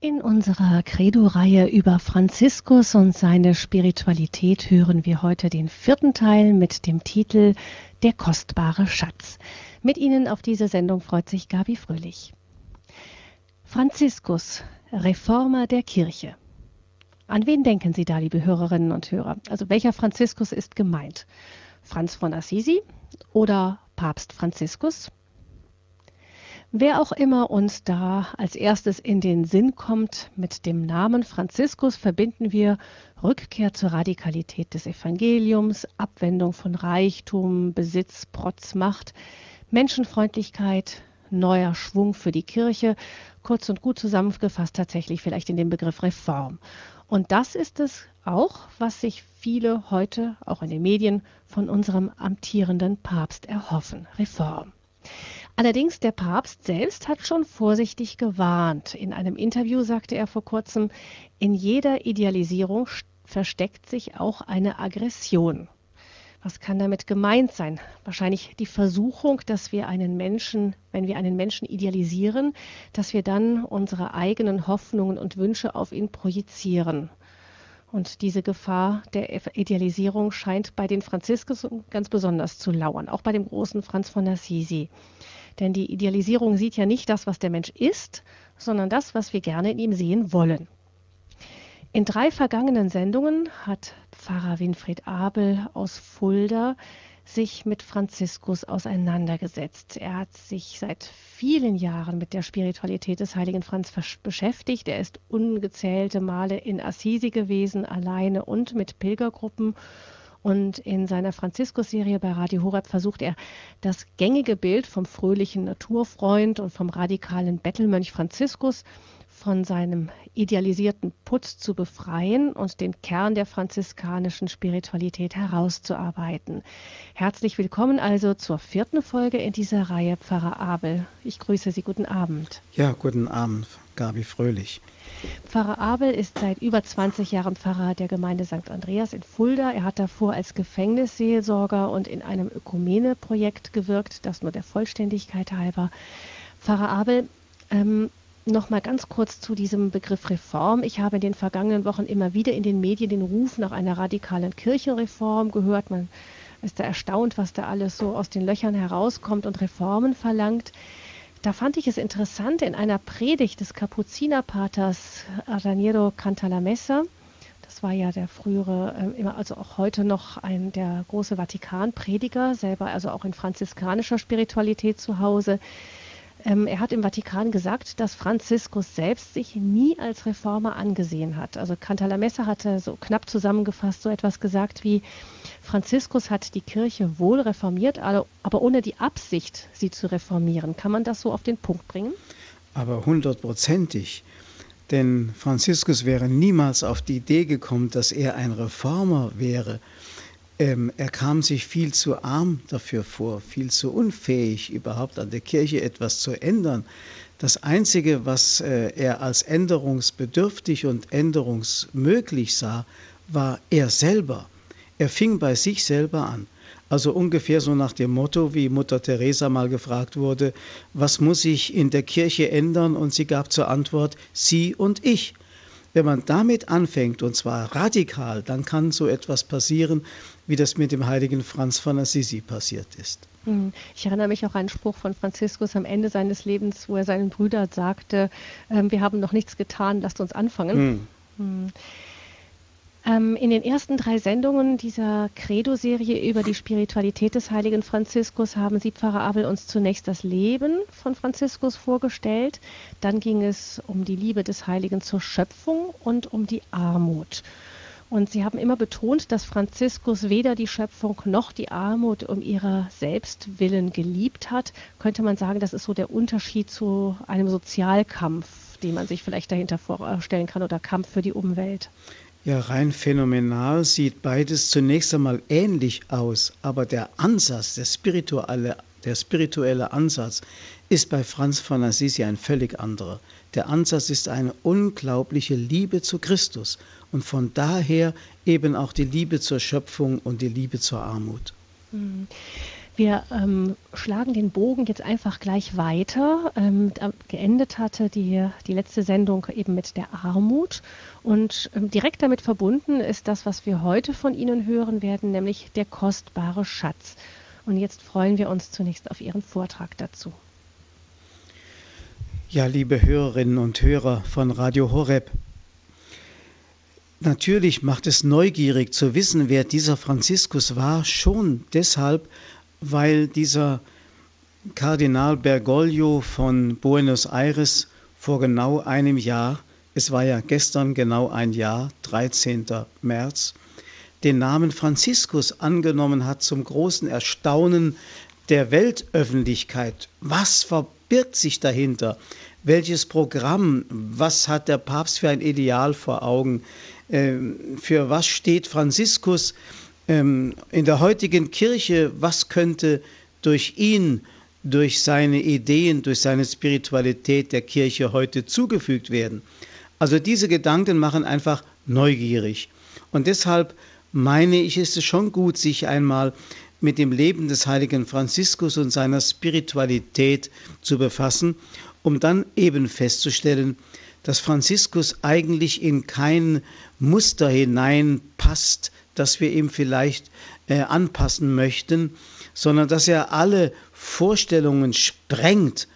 In unserer Credo-Reihe über Franziskus und seine Spiritualität hören wir heute den vierten Teil mit dem Titel Der kostbare Schatz. Mit Ihnen auf diese Sendung freut sich Gabi Fröhlich. Franziskus, Reformer der Kirche. An wen denken Sie da, liebe Hörerinnen und Hörer? Also welcher Franziskus ist gemeint? Franz von Assisi oder Papst Franziskus? Wer auch immer uns da als erstes in den Sinn kommt, mit dem Namen Franziskus verbinden wir Rückkehr zur Radikalität des Evangeliums, Abwendung von Reichtum, Besitz, Protz, Macht, Menschenfreundlichkeit, neuer Schwung für die Kirche, kurz und gut zusammengefasst tatsächlich vielleicht in den Begriff Reform. Und das ist es auch, was sich viele heute auch in den Medien von unserem amtierenden Papst erhoffen. Reform. Allerdings der Papst selbst hat schon vorsichtig gewarnt. In einem Interview sagte er vor kurzem, in jeder Idealisierung versteckt sich auch eine Aggression. Was kann damit gemeint sein? Wahrscheinlich die Versuchung, dass wir einen Menschen, wenn wir einen Menschen idealisieren, dass wir dann unsere eigenen Hoffnungen und Wünsche auf ihn projizieren. Und diese Gefahr der Idealisierung scheint bei den Franziskus ganz besonders zu lauern, auch bei dem großen Franz von Assisi. Denn die Idealisierung sieht ja nicht das, was der Mensch ist, sondern das, was wir gerne in ihm sehen wollen. In drei vergangenen Sendungen hat Pfarrer Winfried Abel aus Fulda sich mit Franziskus auseinandergesetzt. Er hat sich seit vielen Jahren mit der Spiritualität des heiligen Franz beschäftigt. Er ist ungezählte Male in Assisi gewesen, alleine und mit Pilgergruppen und in seiner Franziskus-Serie bei Radio Horeb versucht er, das gängige Bild vom fröhlichen Naturfreund und vom radikalen Bettelmönch Franziskus von seinem idealisierten Putz zu befreien und den Kern der franziskanischen Spiritualität herauszuarbeiten. Herzlich willkommen also zur vierten Folge in dieser Reihe Pfarrer Abel. Ich grüße Sie. Guten Abend. Ja, guten Abend, Gabi Fröhlich. Pfarrer Abel ist seit über 20 Jahren Pfarrer der Gemeinde St. Andreas in Fulda. Er hat davor als Gefängnisseelsorger und in einem Ökumene-Projekt gewirkt, das nur der Vollständigkeit halber. Pfarrer Abel, ähm, noch mal ganz kurz zu diesem Begriff Reform. Ich habe in den vergangenen Wochen immer wieder in den Medien den Ruf nach einer radikalen Kirchenreform gehört. Man ist da erstaunt, was da alles so aus den Löchern herauskommt und Reformen verlangt. Da fand ich es interessant in einer Predigt des Kapuzinerpaters Raniero Cantalamessa. Das war ja der frühere, äh, immer also auch heute noch ein der große Vatikanprediger, selber also auch in franziskanischer Spiritualität zu Hause. Ähm, er hat im Vatikan gesagt, dass Franziskus selbst sich nie als Reformer angesehen hat. Also Cantalamessa hatte so knapp zusammengefasst so etwas gesagt wie Franziskus hat die Kirche wohl reformiert, aber ohne die Absicht, sie zu reformieren. Kann man das so auf den Punkt bringen? Aber hundertprozentig. Denn Franziskus wäre niemals auf die Idee gekommen, dass er ein Reformer wäre. Ähm, er kam sich viel zu arm dafür vor, viel zu unfähig, überhaupt an der Kirche etwas zu ändern. Das Einzige, was äh, er als änderungsbedürftig und änderungsmöglich sah, war er selber. Er fing bei sich selber an. Also ungefähr so nach dem Motto, wie Mutter Teresa mal gefragt wurde, was muss ich in der Kirche ändern? Und sie gab zur Antwort, sie und ich. Wenn man damit anfängt, und zwar radikal, dann kann so etwas passieren, wie das mit dem heiligen Franz von Assisi passiert ist. Hm. Ich erinnere mich auch an einen Spruch von Franziskus am Ende seines Lebens, wo er seinen Brüdern sagte, ähm, wir haben noch nichts getan, lasst uns anfangen. Hm. Hm. Ähm, in den ersten drei Sendungen dieser Credo-Serie über die Spiritualität des heiligen Franziskus haben Sie, Pfarrer Abel, uns zunächst das Leben von Franziskus vorgestellt. Dann ging es um die Liebe des Heiligen zur Schöpfung und um die Armut. Und Sie haben immer betont, dass Franziskus weder die Schöpfung noch die Armut um ihrer selbst willen geliebt hat. Könnte man sagen, das ist so der Unterschied zu einem Sozialkampf, den man sich vielleicht dahinter vorstellen kann oder Kampf für die Umwelt. Ja, rein phänomenal sieht beides zunächst einmal ähnlich aus, aber der Ansatz, der spirituelle, der spirituelle Ansatz ist bei Franz von Assisi ein völlig anderer. Der Ansatz ist eine unglaubliche Liebe zu Christus und von daher eben auch die Liebe zur Schöpfung und die Liebe zur Armut. Hm. Wir ähm, schlagen den Bogen jetzt einfach gleich weiter. Ähm, geendet hatte die, die letzte Sendung eben mit der Armut. Und ähm, direkt damit verbunden ist das, was wir heute von Ihnen hören werden, nämlich der kostbare Schatz. Und jetzt freuen wir uns zunächst auf Ihren Vortrag dazu. Ja, liebe Hörerinnen und Hörer von Radio Horeb. Natürlich macht es neugierig zu wissen, wer dieser Franziskus war, schon deshalb, weil dieser Kardinal Bergoglio von Buenos Aires vor genau einem Jahr, es war ja gestern genau ein Jahr, 13. März, den Namen Franziskus angenommen hat zum großen Erstaunen der Weltöffentlichkeit. Was verbirgt sich dahinter? Welches Programm? Was hat der Papst für ein Ideal vor Augen? Ähm, für was steht Franziskus? Ähm, in der heutigen Kirche, was könnte durch ihn, durch seine Ideen, durch seine Spiritualität der Kirche heute zugefügt werden. Also diese Gedanken machen einfach neugierig. Und deshalb meine ich, ist es schon gut, sich einmal mit dem Leben des heiligen Franziskus und seiner Spiritualität zu befassen, um dann eben festzustellen, dass Franziskus eigentlich in kein Muster hineinpasst, das wir ihm vielleicht äh, anpassen möchten, sondern dass er alle Vorstellungen sprengt.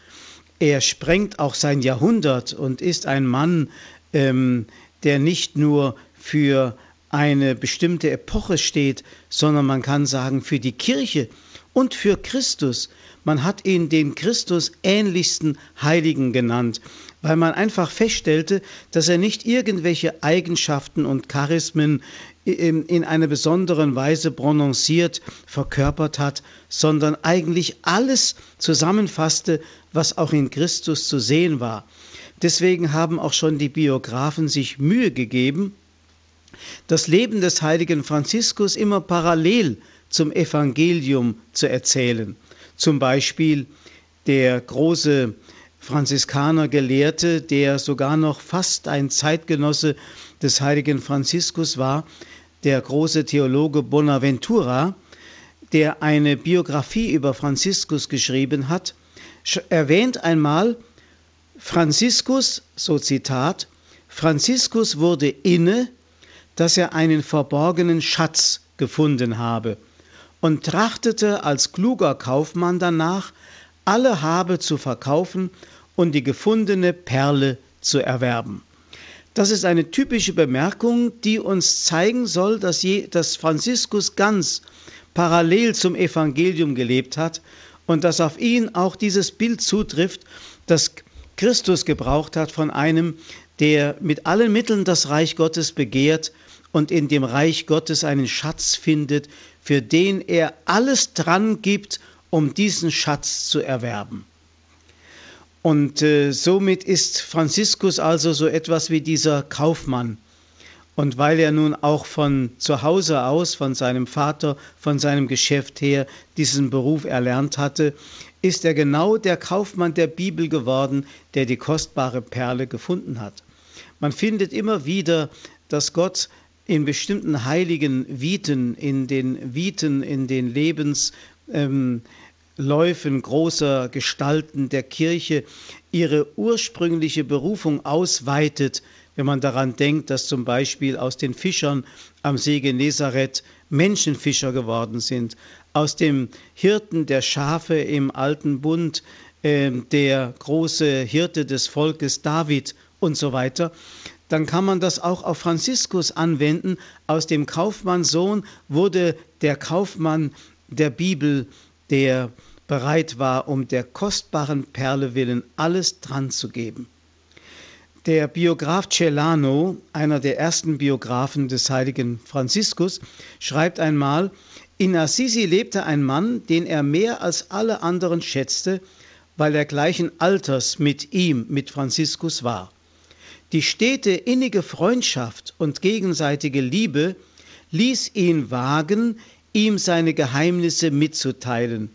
Er sprengt auch sein Jahrhundert und ist ein Mann, ähm, der nicht nur für eine bestimmte Epoche steht, sondern man kann sagen für die Kirche und für Christus. Man hat ihn den Christus ähnlichsten Heiligen genannt weil man einfach feststellte, dass er nicht irgendwelche Eigenschaften und Charismen in einer besonderen Weise prononciert verkörpert hat, sondern eigentlich alles zusammenfasste, was auch in Christus zu sehen war. Deswegen haben auch schon die Biografen sich Mühe gegeben, das Leben des heiligen Franziskus immer parallel zum Evangelium zu erzählen. Zum Beispiel der große Franziskaner-Gelehrte, der sogar noch fast ein Zeitgenosse des heiligen Franziskus war, der große Theologe Bonaventura, der eine Biografie über Franziskus geschrieben hat, erwähnt einmal Franziskus, so Zitat, Franziskus wurde inne, dass er einen verborgenen Schatz gefunden habe und trachtete als kluger Kaufmann danach, alle Habe zu verkaufen und die gefundene Perle zu erwerben. Das ist eine typische Bemerkung, die uns zeigen soll, dass, je, dass Franziskus ganz parallel zum Evangelium gelebt hat und dass auf ihn auch dieses Bild zutrifft, das Christus gebraucht hat von einem, der mit allen Mitteln das Reich Gottes begehrt und in dem Reich Gottes einen Schatz findet, für den er alles dran gibt, um diesen Schatz zu erwerben. Und äh, somit ist Franziskus also so etwas wie dieser Kaufmann. Und weil er nun auch von zu Hause aus, von seinem Vater, von seinem Geschäft her diesen Beruf erlernt hatte, ist er genau der Kaufmann der Bibel geworden, der die kostbare Perle gefunden hat. Man findet immer wieder, dass Gott in bestimmten heiligen Viten, in den Viten, in den Lebens, ähm, Läufen großer Gestalten der Kirche ihre ursprüngliche Berufung ausweitet, wenn man daran denkt, dass zum Beispiel aus den Fischern am See Genezareth Menschenfischer geworden sind, aus dem Hirten der Schafe im alten Bund äh, der große Hirte des Volkes David und so weiter, dann kann man das auch auf Franziskus anwenden. Aus dem Kaufmannssohn wurde der Kaufmann der Bibel, der bereit war, um der kostbaren Perle willen alles dran zu geben. Der Biograf Celano, einer der ersten Biografen des heiligen Franziskus, schreibt einmal, in Assisi lebte ein Mann, den er mehr als alle anderen schätzte, weil er gleichen Alters mit ihm, mit Franziskus war. Die stete innige Freundschaft und gegenseitige Liebe ließ ihn wagen, ihm seine Geheimnisse mitzuteilen,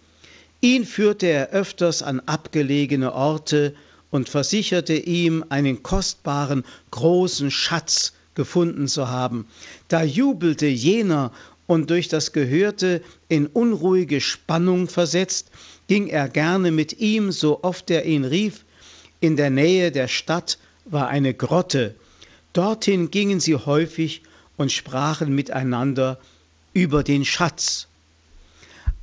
Ihn führte er öfters an abgelegene Orte und versicherte ihm, einen kostbaren, großen Schatz gefunden zu haben. Da jubelte jener und durch das Gehörte in unruhige Spannung versetzt, ging er gerne mit ihm, so oft er ihn rief. In der Nähe der Stadt war eine Grotte. Dorthin gingen sie häufig und sprachen miteinander über den Schatz.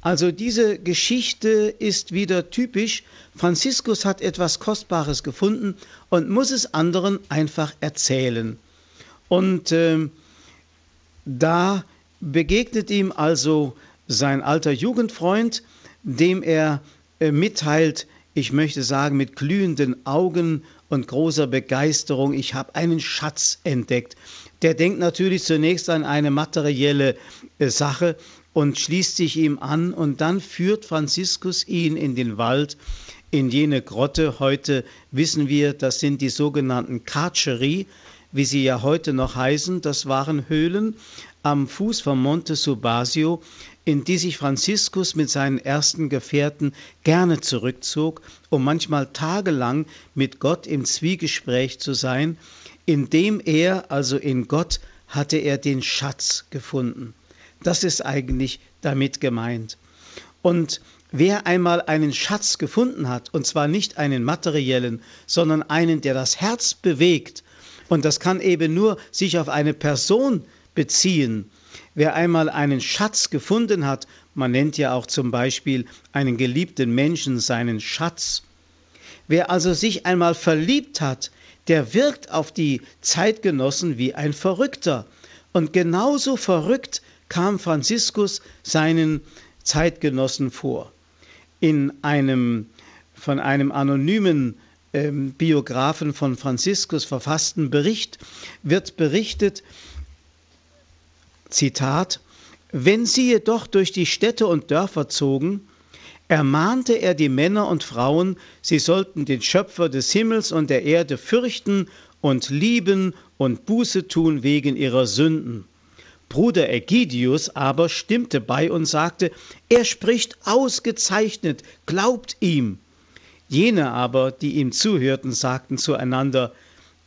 Also diese Geschichte ist wieder typisch. Franziskus hat etwas Kostbares gefunden und muss es anderen einfach erzählen. Und äh, da begegnet ihm also sein alter Jugendfreund, dem er äh, mitteilt, ich möchte sagen, mit glühenden Augen und großer Begeisterung, ich habe einen Schatz entdeckt. Der denkt natürlich zunächst an eine materielle Sache und schließt sich ihm an und dann führt Franziskus ihn in den Wald, in jene Grotte. Heute wissen wir, das sind die sogenannten Carceri, wie sie ja heute noch heißen. Das waren Höhlen am Fuß vom Monte Subasio, in die sich Franziskus mit seinen ersten Gefährten gerne zurückzog, um manchmal tagelang mit Gott im Zwiegespräch zu sein, indem er, also in Gott, hatte er den Schatz gefunden. Das ist eigentlich damit gemeint. Und wer einmal einen Schatz gefunden hat, und zwar nicht einen materiellen, sondern einen, der das Herz bewegt, und das kann eben nur sich auf eine Person beziehen. Wer einmal einen Schatz gefunden hat, man nennt ja auch zum Beispiel einen geliebten Menschen seinen Schatz. Wer also sich einmal verliebt hat, der wirkt auf die Zeitgenossen wie ein Verrückter. Und genauso verrückt kam Franziskus seinen Zeitgenossen vor. In einem von einem anonymen ähm, Biografen von Franziskus verfassten Bericht wird berichtet, Zitat, wenn sie jedoch durch die Städte und Dörfer zogen, ermahnte er die Männer und Frauen, sie sollten den Schöpfer des Himmels und der Erde fürchten und lieben und Buße tun wegen ihrer Sünden. Bruder Ägidius aber stimmte bei und sagte, er spricht ausgezeichnet, glaubt ihm. Jene aber, die ihm zuhörten, sagten zueinander,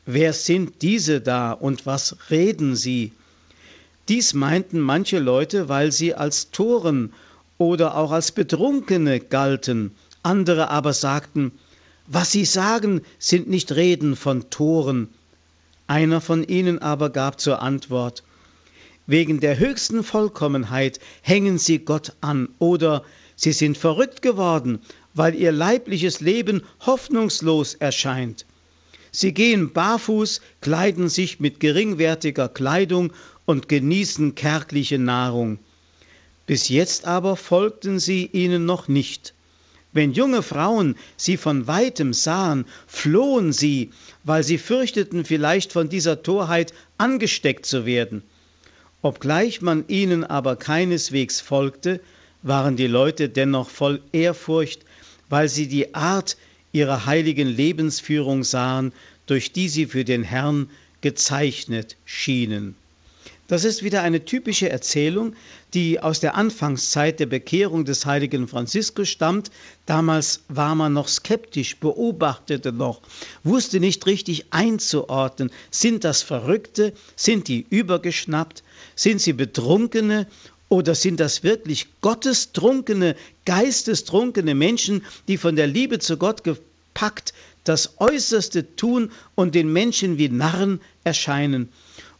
Wer sind diese da und was reden sie? Dies meinten manche Leute, weil sie als Toren oder auch als Betrunkene galten, andere aber sagten, was sie sagen, sind nicht Reden von Toren. Einer von ihnen aber gab zur Antwort, wegen der höchsten Vollkommenheit hängen sie Gott an oder sie sind verrückt geworden, weil ihr leibliches Leben hoffnungslos erscheint. Sie gehen barfuß, kleiden sich mit geringwertiger Kleidung und genießen kärgliche Nahrung. Bis jetzt aber folgten sie ihnen noch nicht. Wenn junge Frauen sie von weitem sahen, flohen sie, weil sie fürchteten, vielleicht von dieser Torheit angesteckt zu werden. Obgleich man ihnen aber keineswegs folgte, waren die Leute dennoch voll Ehrfurcht, weil sie die Art ihrer heiligen Lebensführung sahen, durch die sie für den Herrn gezeichnet schienen. Das ist wieder eine typische Erzählung, die aus der Anfangszeit der Bekehrung des heiligen Franziskus stammt. Damals war man noch skeptisch, beobachtete noch, wusste nicht richtig einzuordnen. Sind das Verrückte? Sind die übergeschnappt? Sind sie Betrunkene? Oder sind das wirklich gottestrunkene, geistestrunkene Menschen, die von der Liebe zu Gott gepackt das Äußerste tun und den Menschen wie Narren erscheinen?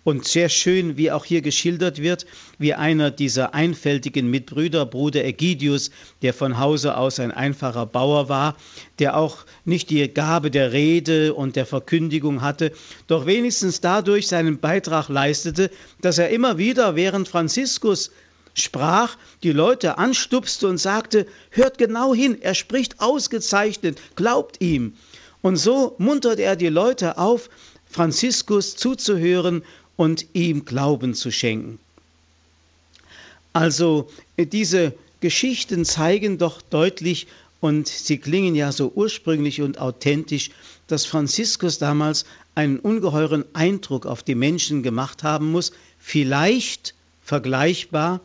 Und sehr schön, wie auch hier geschildert wird, wie einer dieser einfältigen Mitbrüder, Bruder Ägidius, der von Hause aus ein einfacher Bauer war, der auch nicht die Gabe der Rede und der Verkündigung hatte, doch wenigstens dadurch seinen Beitrag leistete, dass er immer wieder, während Franziskus sprach, die Leute anstupste und sagte, hört genau hin, er spricht ausgezeichnet, glaubt ihm. Und so muntert er die Leute auf, Franziskus zuzuhören und ihm Glauben zu schenken. Also diese Geschichten zeigen doch deutlich, und sie klingen ja so ursprünglich und authentisch, dass Franziskus damals einen ungeheuren Eindruck auf die Menschen gemacht haben muss, vielleicht vergleichbar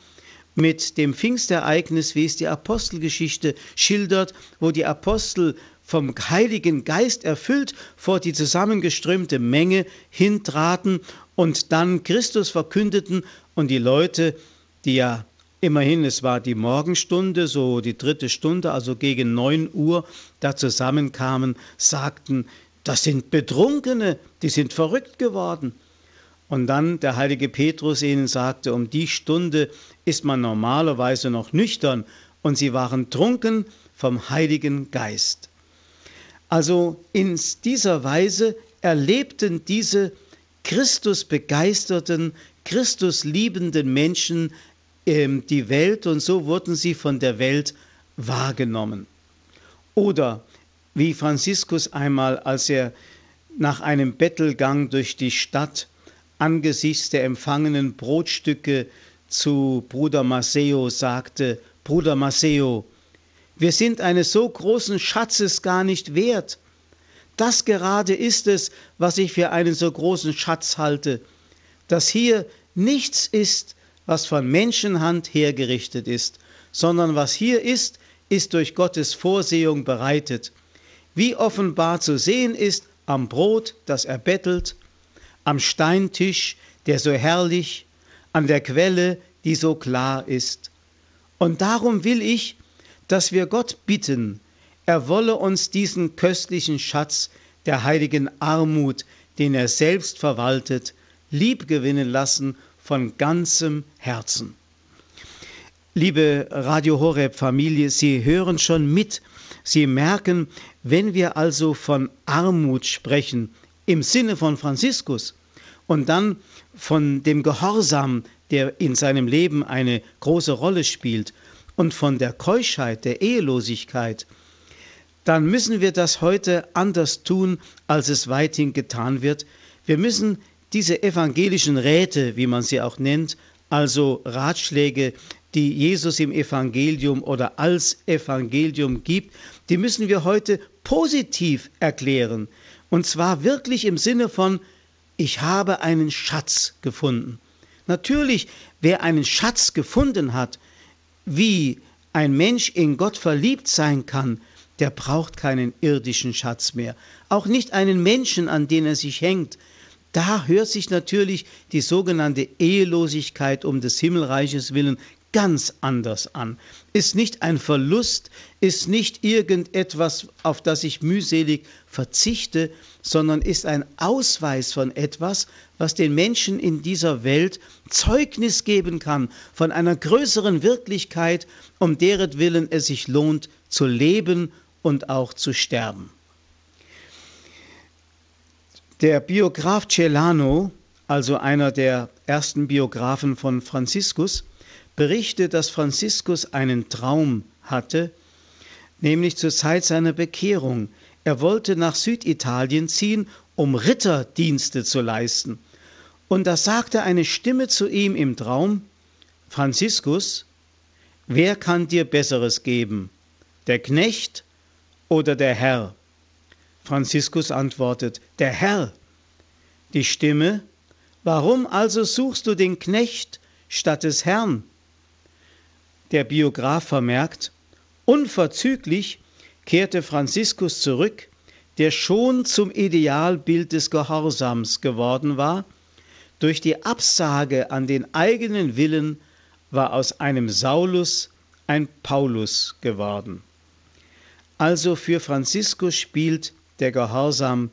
mit dem Pfingstereignis, wie es die Apostelgeschichte schildert, wo die Apostel vom Heiligen Geist erfüllt vor die zusammengeströmte Menge hintraten und dann Christus verkündeten und die Leute die ja immerhin, es war die Morgenstunde, so die dritte Stunde, also gegen neun Uhr, da zusammenkamen, sagten, das sind Betrunkene, die sind verrückt geworden. Und dann der heilige Petrus ihnen sagte, um die Stunde ist man normalerweise noch nüchtern und sie waren trunken vom Heiligen Geist. Also in dieser Weise erlebten diese Christus begeisterten, Christus liebenden Menschen äh, die Welt und so wurden sie von der Welt wahrgenommen. Oder wie Franziskus einmal, als er nach einem Bettelgang durch die Stadt angesichts der empfangenen Brotstücke zu Bruder Maceo sagte, Bruder Maceo, wir sind eines so großen Schatzes gar nicht wert. Das gerade ist es, was ich für einen so großen Schatz halte, dass hier nichts ist, was von Menschenhand hergerichtet ist, sondern was hier ist, ist durch Gottes Vorsehung bereitet, wie offenbar zu sehen ist am Brot, das er bettelt, am Steintisch, der so herrlich, an der Quelle, die so klar ist. Und darum will ich, dass wir Gott bitten, er wolle uns diesen köstlichen Schatz der heiligen Armut, den er selbst verwaltet, liebgewinnen lassen von ganzem Herzen. Liebe Radio Horeb Familie, Sie hören schon mit, Sie merken, wenn wir also von Armut sprechen, im Sinne von Franziskus und dann von dem Gehorsam, der in seinem Leben eine große Rolle spielt und von der Keuschheit, der Ehelosigkeit, dann müssen wir das heute anders tun, als es weithin getan wird. Wir müssen diese evangelischen Räte, wie man sie auch nennt, also Ratschläge, die Jesus im Evangelium oder als Evangelium gibt, die müssen wir heute positiv erklären. Und zwar wirklich im Sinne von, ich habe einen Schatz gefunden. Natürlich, wer einen Schatz gefunden hat, wie ein Mensch in Gott verliebt sein kann, der braucht keinen irdischen Schatz mehr, auch nicht einen Menschen, an den er sich hängt. Da hört sich natürlich die sogenannte Ehelosigkeit um des Himmelreiches willen ganz anders an. Ist nicht ein Verlust, ist nicht irgendetwas, auf das ich mühselig verzichte, sondern ist ein Ausweis von etwas, was den Menschen in dieser Welt Zeugnis geben kann von einer größeren Wirklichkeit, um deren Willen es sich lohnt zu leben und auch zu sterben. Der Biograf Celano, also einer der ersten Biografen von Franziskus, berichtet, dass Franziskus einen Traum hatte, nämlich zur Zeit seiner Bekehrung. Er wollte nach Süditalien ziehen, um Ritterdienste zu leisten. Und da sagte eine Stimme zu ihm im Traum, Franziskus, wer kann dir Besseres geben, der Knecht oder der Herr? Franziskus antwortet, der Herr. Die Stimme, warum also suchst du den Knecht statt des Herrn? Der Biograf vermerkt, unverzüglich kehrte Franziskus zurück, der schon zum Idealbild des Gehorsams geworden war, durch die Absage an den eigenen Willen war aus einem Saulus ein Paulus geworden. Also für Franziskus spielt der Gehorsam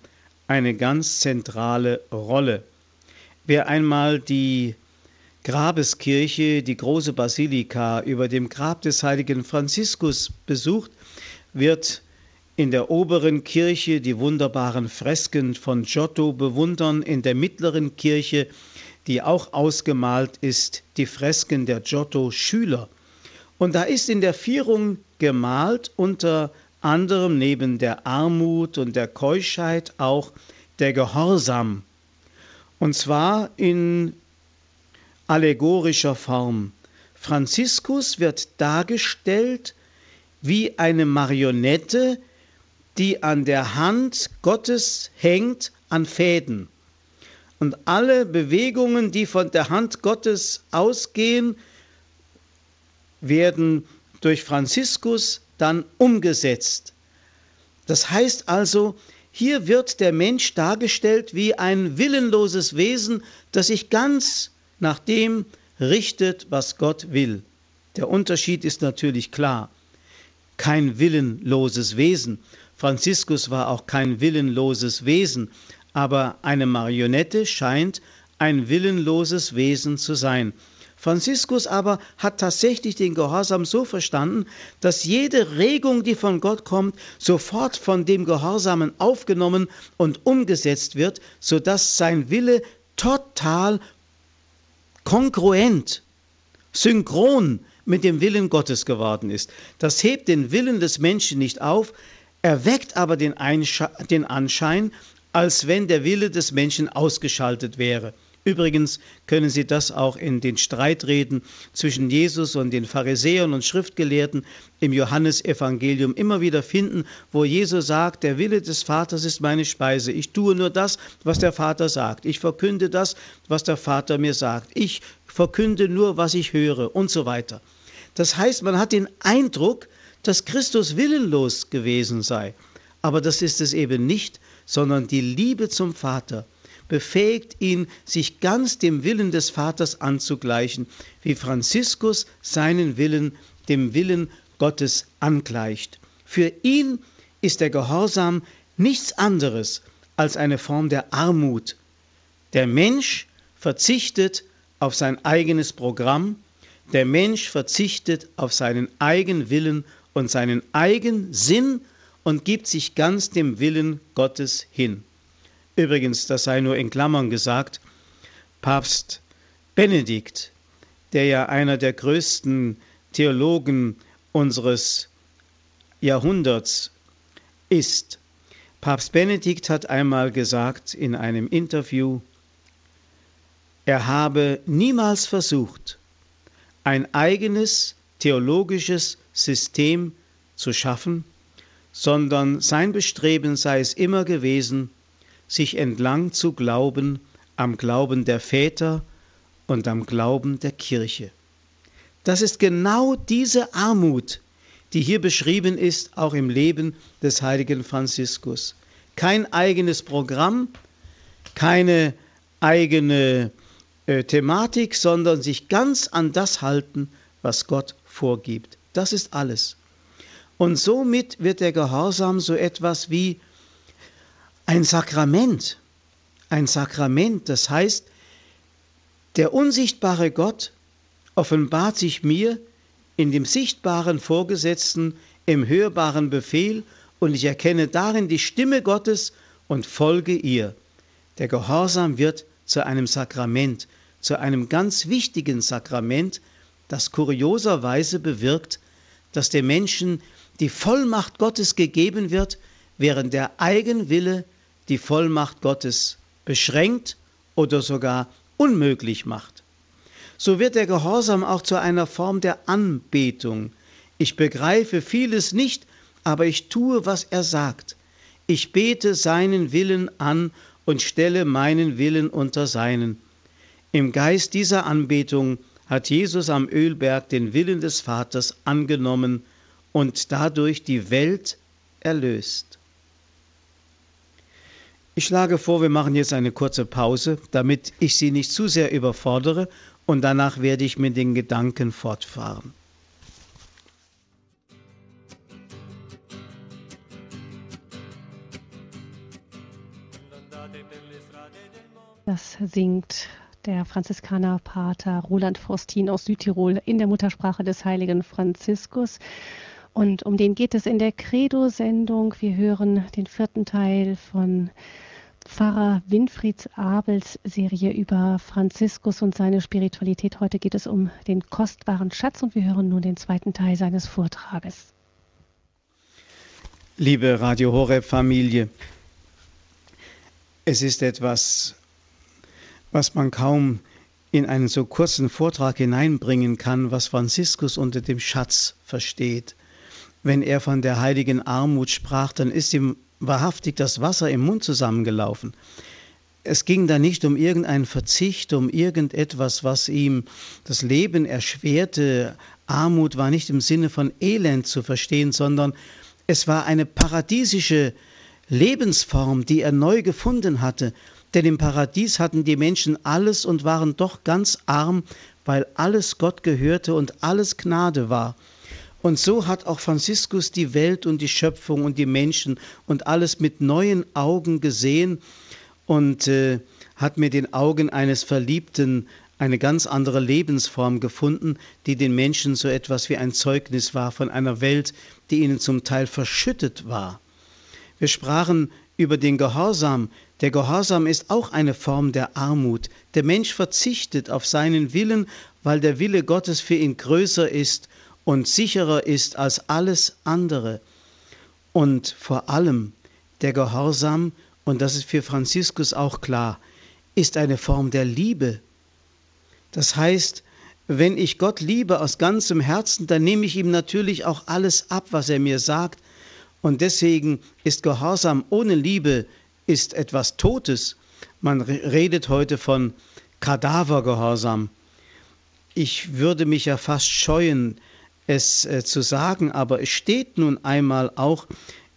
eine ganz zentrale Rolle. Wer einmal die Grabeskirche, die große Basilika über dem Grab des heiligen Franziskus besucht, wird in der oberen Kirche die wunderbaren Fresken von Giotto bewundern, in der mittleren Kirche, die auch ausgemalt ist, die Fresken der Giotto-Schüler. Und da ist in der Vierung gemalt unter anderem neben der Armut und der Keuschheit auch der Gehorsam. Und zwar in allegorischer Form. Franziskus wird dargestellt wie eine Marionette, die an der Hand Gottes hängt an Fäden. Und alle Bewegungen, die von der Hand Gottes ausgehen, werden durch Franziskus dann umgesetzt. Das heißt also, hier wird der Mensch dargestellt wie ein willenloses Wesen, das sich ganz nach dem richtet, was Gott will. Der Unterschied ist natürlich klar. Kein willenloses Wesen. Franziskus war auch kein willenloses Wesen, aber eine Marionette scheint ein willenloses Wesen zu sein. Franziskus aber hat tatsächlich den Gehorsam so verstanden, dass jede Regung, die von Gott kommt, sofort von dem Gehorsamen aufgenommen und umgesetzt wird, sodass sein Wille total kongruent, synchron mit dem Willen Gottes geworden ist. Das hebt den Willen des Menschen nicht auf, erweckt aber den, den Anschein, als wenn der Wille des Menschen ausgeschaltet wäre. Übrigens können Sie das auch in den Streitreden zwischen Jesus und den Pharisäern und Schriftgelehrten im Johannesevangelium immer wieder finden, wo Jesus sagt, der Wille des Vaters ist meine Speise. Ich tue nur das, was der Vater sagt. Ich verkünde das, was der Vater mir sagt. Ich verkünde nur, was ich höre und so weiter. Das heißt, man hat den Eindruck, dass Christus willenlos gewesen sei. Aber das ist es eben nicht, sondern die Liebe zum Vater befähigt ihn, sich ganz dem Willen des Vaters anzugleichen, wie Franziskus seinen Willen dem Willen Gottes angleicht. Für ihn ist der Gehorsam nichts anderes als eine Form der Armut. Der Mensch verzichtet auf sein eigenes Programm, der Mensch verzichtet auf seinen eigenen Willen und seinen eigenen Sinn und gibt sich ganz dem Willen Gottes hin. Übrigens, das sei nur in Klammern gesagt, Papst Benedikt, der ja einer der größten Theologen unseres Jahrhunderts ist. Papst Benedikt hat einmal gesagt in einem Interview, er habe niemals versucht, ein eigenes theologisches System zu schaffen, sondern sein Bestreben sei es immer gewesen, sich entlang zu glauben am Glauben der Väter und am Glauben der Kirche. Das ist genau diese Armut, die hier beschrieben ist, auch im Leben des heiligen Franziskus. Kein eigenes Programm, keine eigene äh, Thematik, sondern sich ganz an das halten, was Gott vorgibt. Das ist alles. Und somit wird der Gehorsam so etwas wie ein Sakrament. Ein Sakrament, das heißt, der unsichtbare Gott offenbart sich mir in dem sichtbaren Vorgesetzten, im hörbaren Befehl und ich erkenne darin die Stimme Gottes und folge ihr. Der Gehorsam wird zu einem Sakrament, zu einem ganz wichtigen Sakrament, das kurioserweise bewirkt, dass dem Menschen die Vollmacht Gottes gegeben wird, während der Eigenwille die Vollmacht Gottes beschränkt oder sogar unmöglich macht. So wird der Gehorsam auch zu einer Form der Anbetung. Ich begreife vieles nicht, aber ich tue, was er sagt. Ich bete seinen Willen an und stelle meinen Willen unter seinen. Im Geist dieser Anbetung hat Jesus am Ölberg den Willen des Vaters angenommen und dadurch die Welt erlöst. Ich schlage vor, wir machen jetzt eine kurze Pause, damit ich Sie nicht zu sehr überfordere und danach werde ich mit den Gedanken fortfahren. Das singt der Franziskanerpater Roland Faustin aus Südtirol in der Muttersprache des heiligen Franziskus. Und um den geht es in der Credo-Sendung. Wir hören den vierten Teil von Pfarrer Winfried Abels Serie über Franziskus und seine Spiritualität. Heute geht es um den kostbaren Schatz und wir hören nun den zweiten Teil seines Vortrages. Liebe Radio Horeb Familie, es ist etwas, was man kaum in einen so kurzen Vortrag hineinbringen kann, was Franziskus unter dem Schatz versteht. Wenn er von der heiligen Armut sprach, dann ist ihm wahrhaftig das Wasser im Mund zusammengelaufen. Es ging da nicht um irgendeinen Verzicht, um irgendetwas, was ihm das Leben erschwerte. Armut war nicht im Sinne von Elend zu verstehen, sondern es war eine paradiesische Lebensform, die er neu gefunden hatte. Denn im Paradies hatten die Menschen alles und waren doch ganz arm, weil alles Gott gehörte und alles Gnade war. Und so hat auch Franziskus die Welt und die Schöpfung und die Menschen und alles mit neuen Augen gesehen und äh, hat mit den Augen eines Verliebten eine ganz andere Lebensform gefunden, die den Menschen so etwas wie ein Zeugnis war von einer Welt, die ihnen zum Teil verschüttet war. Wir sprachen über den Gehorsam. Der Gehorsam ist auch eine Form der Armut. Der Mensch verzichtet auf seinen Willen, weil der Wille Gottes für ihn größer ist und sicherer ist als alles andere. Und vor allem der Gehorsam, und das ist für Franziskus auch klar, ist eine Form der Liebe. Das heißt, wenn ich Gott liebe aus ganzem Herzen, dann nehme ich ihm natürlich auch alles ab, was er mir sagt. Und deswegen ist Gehorsam ohne Liebe ist etwas Totes. Man redet heute von Kadavergehorsam. Ich würde mich ja fast scheuen, es äh, zu sagen, aber es steht nun einmal auch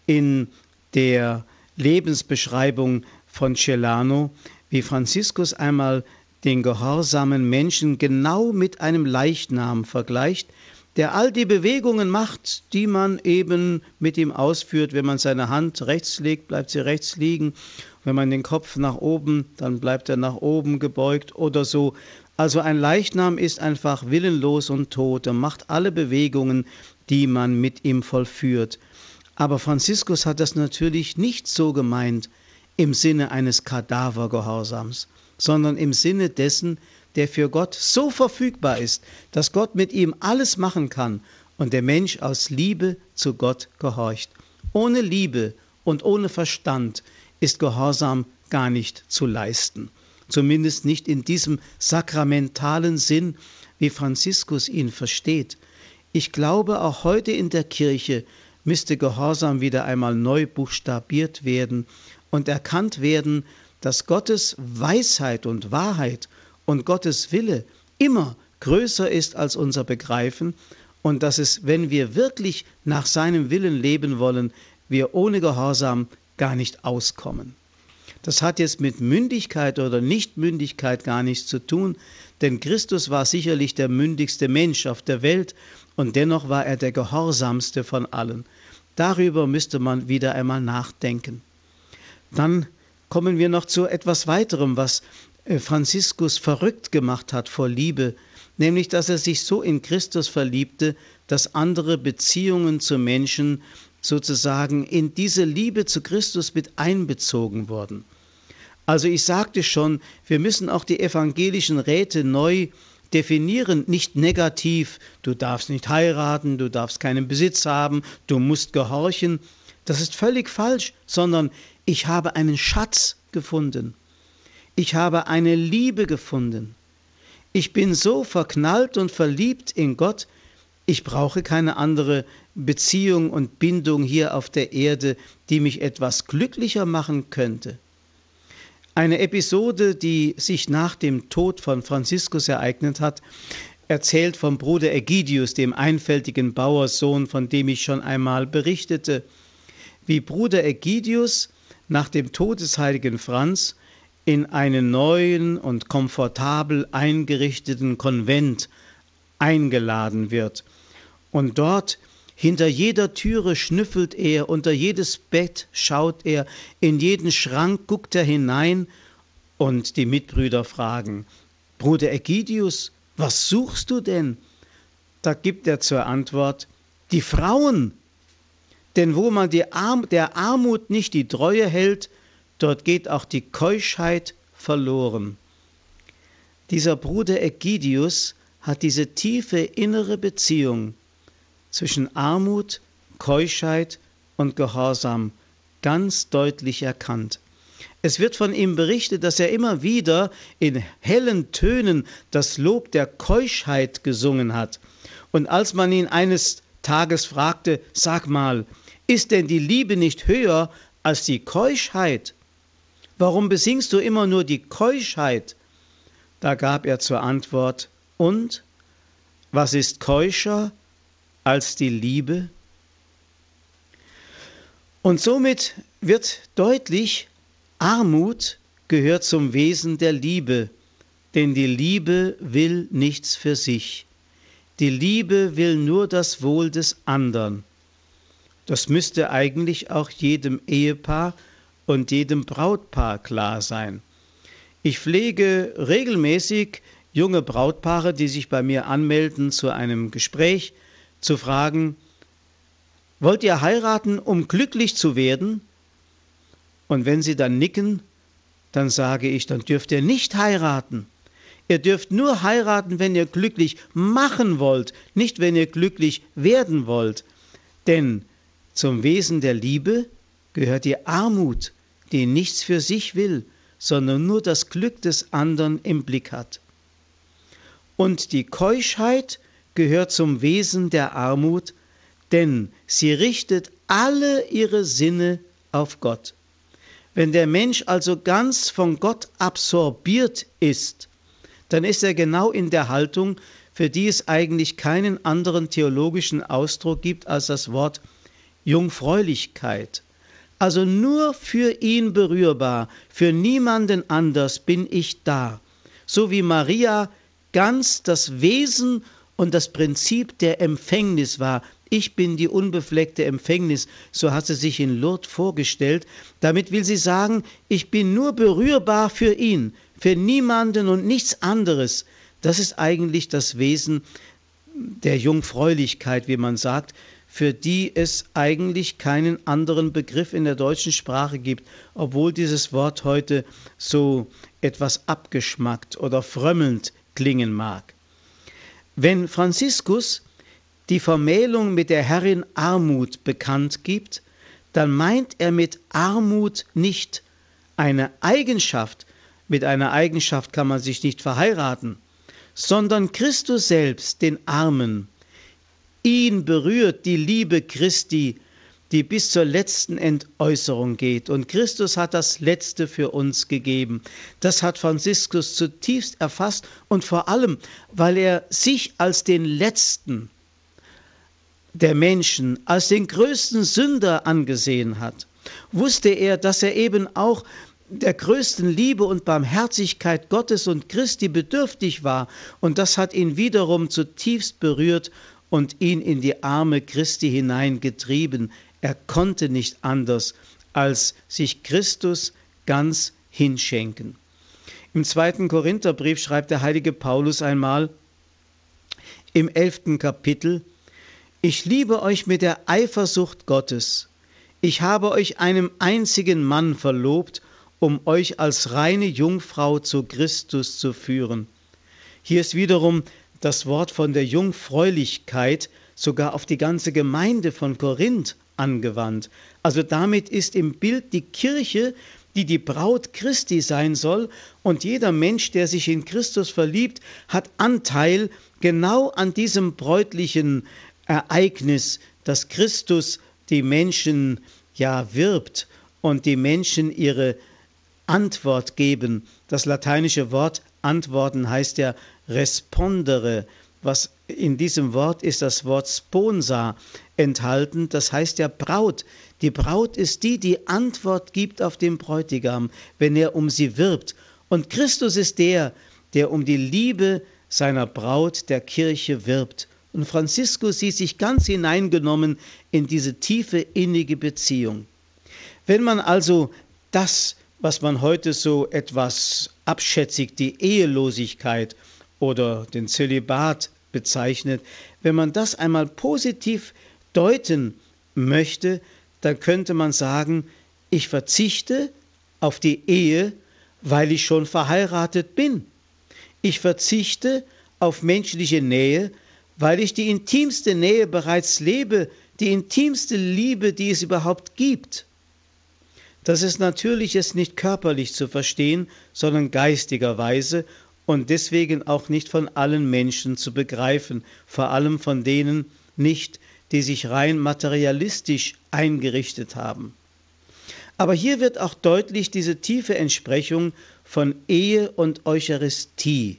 in der Lebensbeschreibung von Celano, wie Franziskus einmal den gehorsamen Menschen genau mit einem Leichnam vergleicht, der all die Bewegungen macht, die man eben mit ihm ausführt. Wenn man seine Hand rechts legt, bleibt sie rechts liegen. Wenn man den Kopf nach oben, dann bleibt er nach oben gebeugt oder so. Also ein Leichnam ist einfach willenlos und tot und macht alle Bewegungen, die man mit ihm vollführt. Aber Franziskus hat das natürlich nicht so gemeint im Sinne eines Kadavergehorsams, sondern im Sinne dessen, der für Gott so verfügbar ist, dass Gott mit ihm alles machen kann und der Mensch aus Liebe zu Gott gehorcht. Ohne Liebe und ohne Verstand ist Gehorsam gar nicht zu leisten zumindest nicht in diesem sakramentalen Sinn, wie Franziskus ihn versteht. Ich glaube, auch heute in der Kirche müsste Gehorsam wieder einmal neu buchstabiert werden und erkannt werden, dass Gottes Weisheit und Wahrheit und Gottes Wille immer größer ist als unser Begreifen und dass es, wenn wir wirklich nach seinem Willen leben wollen, wir ohne Gehorsam gar nicht auskommen. Das hat jetzt mit Mündigkeit oder Nichtmündigkeit gar nichts zu tun, denn Christus war sicherlich der mündigste Mensch auf der Welt und dennoch war er der gehorsamste von allen. Darüber müsste man wieder einmal nachdenken. Dann kommen wir noch zu etwas weiterem, was äh, Franziskus verrückt gemacht hat vor Liebe, nämlich dass er sich so in Christus verliebte, dass andere Beziehungen zu Menschen sozusagen in diese Liebe zu Christus mit einbezogen wurden. Also ich sagte schon, wir müssen auch die evangelischen Räte neu definieren, nicht negativ, du darfst nicht heiraten, du darfst keinen Besitz haben, du musst gehorchen. Das ist völlig falsch, sondern ich habe einen Schatz gefunden. Ich habe eine Liebe gefunden. Ich bin so verknallt und verliebt in Gott, ich brauche keine andere Beziehung und Bindung hier auf der Erde, die mich etwas glücklicher machen könnte. Eine Episode, die sich nach dem Tod von Franziskus ereignet hat, erzählt vom Bruder Ägidius, dem einfältigen Bauerssohn, von dem ich schon einmal berichtete, wie Bruder Ägidius nach dem Tod des heiligen Franz in einen neuen und komfortabel eingerichteten Konvent eingeladen wird und dort hinter jeder Türe schnüffelt er, unter jedes Bett schaut er, in jeden Schrank guckt er hinein und die Mitbrüder fragen, Bruder Ägidius, was suchst du denn? Da gibt er zur Antwort, die Frauen. Denn wo man Arm, der Armut nicht die Treue hält, dort geht auch die Keuschheit verloren. Dieser Bruder Ägidius hat diese tiefe innere Beziehung zwischen Armut, Keuschheit und Gehorsam ganz deutlich erkannt. Es wird von ihm berichtet, dass er immer wieder in hellen Tönen das Lob der Keuschheit gesungen hat. Und als man ihn eines Tages fragte, sag mal, ist denn die Liebe nicht höher als die Keuschheit? Warum besingst du immer nur die Keuschheit? Da gab er zur Antwort, und was ist keuscher als die Liebe? Und somit wird deutlich, Armut gehört zum Wesen der Liebe, denn die Liebe will nichts für sich. Die Liebe will nur das Wohl des anderen. Das müsste eigentlich auch jedem Ehepaar und jedem Brautpaar klar sein. Ich pflege regelmäßig junge Brautpaare, die sich bei mir anmelden zu einem Gespräch, zu fragen, wollt ihr heiraten, um glücklich zu werden? Und wenn sie dann nicken, dann sage ich, dann dürft ihr nicht heiraten. Ihr dürft nur heiraten, wenn ihr glücklich machen wollt, nicht wenn ihr glücklich werden wollt. Denn zum Wesen der Liebe gehört die Armut, die nichts für sich will, sondern nur das Glück des anderen im Blick hat. Und die Keuschheit gehört zum Wesen der Armut, denn sie richtet alle ihre Sinne auf Gott. Wenn der Mensch also ganz von Gott absorbiert ist, dann ist er genau in der Haltung, für die es eigentlich keinen anderen theologischen Ausdruck gibt als das Wort Jungfräulichkeit. Also nur für ihn berührbar, für niemanden anders bin ich da. So wie Maria ganz das Wesen und das Prinzip der Empfängnis war. Ich bin die unbefleckte Empfängnis, so hat sie sich in Lourdes vorgestellt. Damit will sie sagen, ich bin nur berührbar für ihn, für niemanden und nichts anderes. Das ist eigentlich das Wesen der Jungfräulichkeit, wie man sagt, für die es eigentlich keinen anderen Begriff in der deutschen Sprache gibt, obwohl dieses Wort heute so etwas abgeschmackt oder frömmelnd klingen mag. Wenn Franziskus die Vermählung mit der Herrin Armut bekannt gibt, dann meint er mit Armut nicht eine Eigenschaft, mit einer Eigenschaft kann man sich nicht verheiraten, sondern Christus selbst, den Armen, Ihn berührt die Liebe Christi, die bis zur letzten Entäußerung geht. Und Christus hat das Letzte für uns gegeben. Das hat Franziskus zutiefst erfasst und vor allem, weil er sich als den Letzten der Menschen, als den größten Sünder angesehen hat, wusste er, dass er eben auch der größten Liebe und Barmherzigkeit Gottes und Christi bedürftig war. Und das hat ihn wiederum zutiefst berührt und ihn in die Arme Christi hineingetrieben. Er konnte nicht anders, als sich Christus ganz hinschenken. Im zweiten Korintherbrief schreibt der heilige Paulus einmal im elften Kapitel, Ich liebe euch mit der Eifersucht Gottes. Ich habe euch einem einzigen Mann verlobt, um euch als reine Jungfrau zu Christus zu führen. Hier ist wiederum das Wort von der Jungfräulichkeit sogar auf die ganze Gemeinde von Korinth angewandt. Also damit ist im Bild die Kirche, die die Braut Christi sein soll, und jeder Mensch, der sich in Christus verliebt, hat Anteil genau an diesem bräutlichen Ereignis, dass Christus die Menschen ja wirbt und die Menschen ihre Antwort geben. Das lateinische Wort antworten heißt ja respondere. Was in diesem Wort ist das Wort sponsa enthalten, das heißt ja Braut. Die Braut ist die, die Antwort gibt auf den Bräutigam, wenn er um sie wirbt. Und Christus ist der, der um die Liebe seiner Braut, der Kirche, wirbt. Und Franziskus sieht sich ganz hineingenommen in diese tiefe innige Beziehung. Wenn man also das was man heute so etwas abschätzig die Ehelosigkeit oder den Zölibat bezeichnet, wenn man das einmal positiv deuten möchte, dann könnte man sagen, ich verzichte auf die Ehe, weil ich schon verheiratet bin. Ich verzichte auf menschliche Nähe, weil ich die intimste Nähe bereits lebe, die intimste Liebe, die es überhaupt gibt. Das ist natürlich jetzt nicht körperlich zu verstehen, sondern geistigerweise und deswegen auch nicht von allen Menschen zu begreifen, vor allem von denen nicht, die sich rein materialistisch eingerichtet haben. Aber hier wird auch deutlich diese tiefe Entsprechung von Ehe und Eucharistie.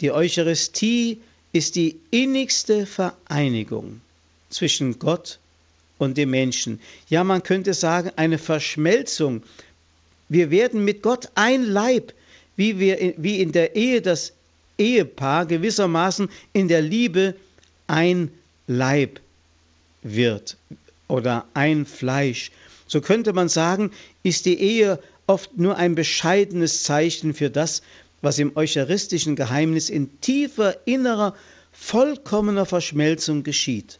Die Eucharistie ist die innigste Vereinigung zwischen Gott und dem Menschen. Ja, man könnte sagen, eine Verschmelzung Wir werden mit Gott ein Leib, wie, wir, wie in der Ehe das Ehepaar gewissermaßen in der Liebe ein Leib wird oder ein Fleisch. So könnte man sagen, ist die Ehe oft nur ein bescheidenes Zeichen für das, was im eucharistischen Geheimnis in tiefer innerer, vollkommener Verschmelzung geschieht.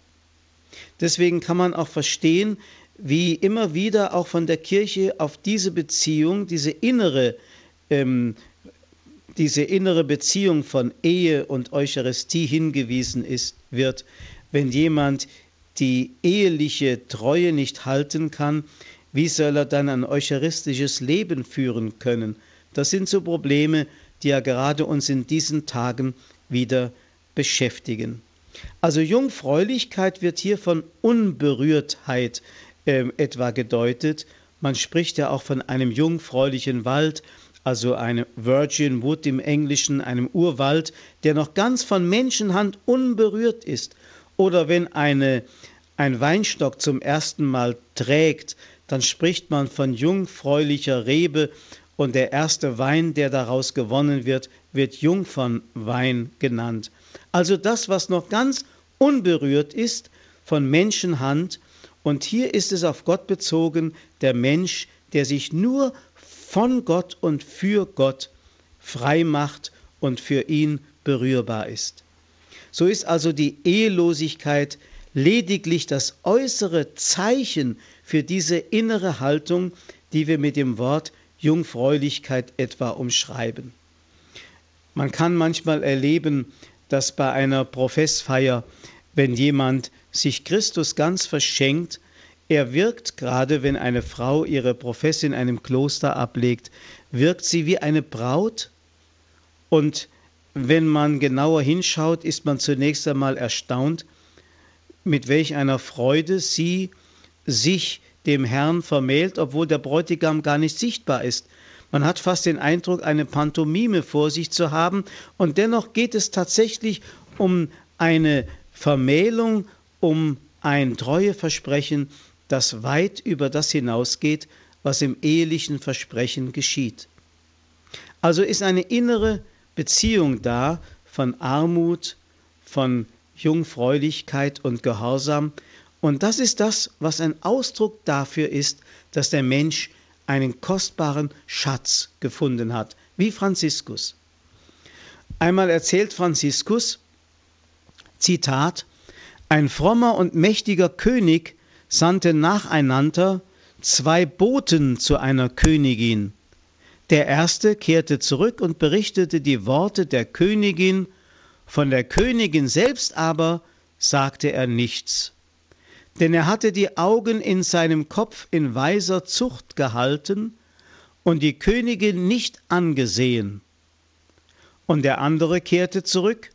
Deswegen kann man auch verstehen, wie immer wieder auch von der Kirche auf diese Beziehung, diese innere, ähm, diese innere Beziehung von Ehe und Eucharistie hingewiesen ist, wird, wenn jemand die eheliche Treue nicht halten kann, wie soll er dann ein eucharistisches Leben führen können? Das sind so Probleme, die ja gerade uns in diesen Tagen wieder beschäftigen. Also Jungfräulichkeit wird hier von Unberührtheit äh, etwa gedeutet. Man spricht ja auch von einem jungfräulichen Wald, also einem Virgin Wood im Englischen, einem Urwald, der noch ganz von Menschenhand unberührt ist. Oder wenn eine, ein Weinstock zum ersten Mal trägt, dann spricht man von jungfräulicher Rebe und der erste Wein, der daraus gewonnen wird, wird Jungfernwein genannt. Also das, was noch ganz unberührt ist von Menschenhand. Und hier ist es auf Gott bezogen, der Mensch, der sich nur von Gott und für Gott frei macht und für ihn berührbar ist. So ist also die Ehelosigkeit lediglich das äußere Zeichen für diese innere Haltung, die wir mit dem Wort Jungfräulichkeit etwa umschreiben. Man kann manchmal erleben, dass bei einer Professfeier, wenn jemand sich Christus ganz verschenkt, er wirkt, gerade wenn eine Frau ihre Profess in einem Kloster ablegt, wirkt sie wie eine Braut. Und wenn man genauer hinschaut, ist man zunächst einmal erstaunt, mit welch einer Freude sie sich dem Herrn vermählt, obwohl der Bräutigam gar nicht sichtbar ist. Man hat fast den Eindruck, eine Pantomime vor sich zu haben, und dennoch geht es tatsächlich um eine Vermählung, um ein Treueversprechen, das weit über das hinausgeht, was im ehelichen Versprechen geschieht. Also ist eine innere Beziehung da von Armut, von Jungfräulichkeit und Gehorsam. Und das ist das, was ein Ausdruck dafür ist, dass der Mensch einen kostbaren Schatz gefunden hat, wie Franziskus. Einmal erzählt Franziskus, Zitat, ein frommer und mächtiger König sandte nacheinander zwei Boten zu einer Königin. Der erste kehrte zurück und berichtete die Worte der Königin, von der Königin selbst aber sagte er nichts denn er hatte die Augen in seinem Kopf in weiser Zucht gehalten und die Königin nicht angesehen. Und der andere kehrte zurück,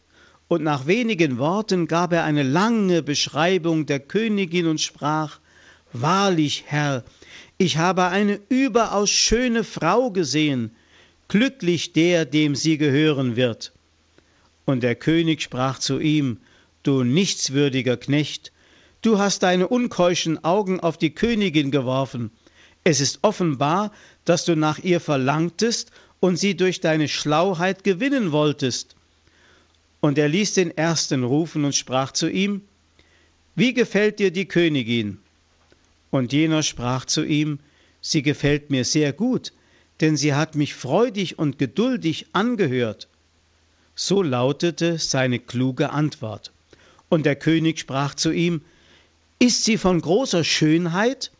und nach wenigen Worten gab er eine lange Beschreibung der Königin und sprach Wahrlich, Herr, ich habe eine überaus schöne Frau gesehen, glücklich der, dem sie gehören wird. Und der König sprach zu ihm Du nichtswürdiger Knecht, Du hast deine unkeuschen Augen auf die Königin geworfen. Es ist offenbar, dass du nach ihr verlangtest und sie durch deine Schlauheit gewinnen wolltest. Und er ließ den ersten rufen und sprach zu ihm, Wie gefällt dir die Königin? Und jener sprach zu ihm, Sie gefällt mir sehr gut, denn sie hat mich freudig und geduldig angehört. So lautete seine kluge Antwort. Und der König sprach zu ihm, ist sie von großer Schönheit?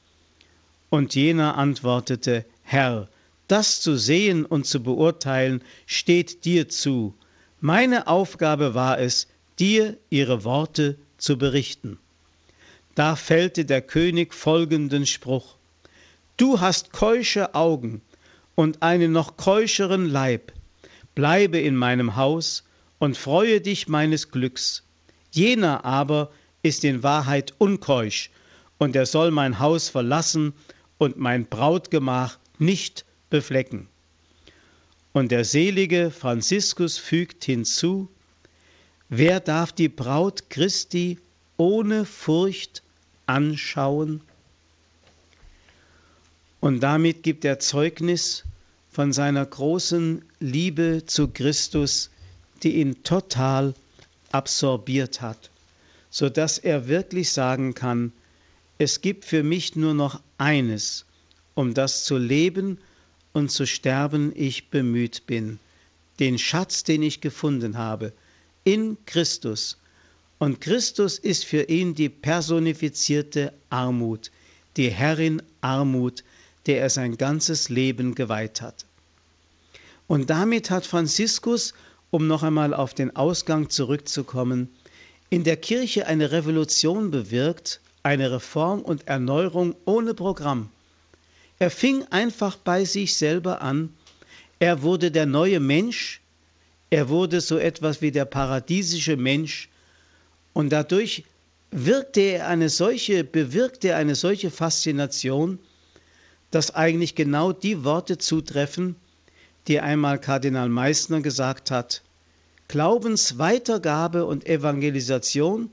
Und jener antwortete, Herr, das zu sehen und zu beurteilen steht dir zu. Meine Aufgabe war es, dir ihre Worte zu berichten. Da fällte der König folgenden Spruch. Du hast keusche Augen und einen noch keuscheren Leib. Bleibe in meinem Haus und freue dich meines Glücks. Jener aber ist in Wahrheit unkeusch, und er soll mein Haus verlassen und mein Brautgemach nicht beflecken. Und der selige Franziskus fügt hinzu, wer darf die Braut Christi ohne Furcht anschauen? Und damit gibt er Zeugnis von seiner großen Liebe zu Christus, die ihn total absorbiert hat, so dass er wirklich sagen kann, es gibt für mich nur noch eines, um das zu leben und zu sterben ich bemüht bin, den Schatz, den ich gefunden habe, in Christus. Und Christus ist für ihn die personifizierte Armut, die Herrin Armut, der er sein ganzes Leben geweiht hat. Und damit hat Franziskus, um noch einmal auf den Ausgang zurückzukommen, in der Kirche eine Revolution bewirkt, eine Reform und Erneuerung ohne Programm. Er fing einfach bei sich selber an. Er wurde der neue Mensch. Er wurde so etwas wie der paradiesische Mensch. Und dadurch wirkte er eine solche, bewirkte er eine solche Faszination, dass eigentlich genau die Worte zutreffen, die einmal Kardinal Meissner gesagt hat. Glaubensweitergabe und Evangelisation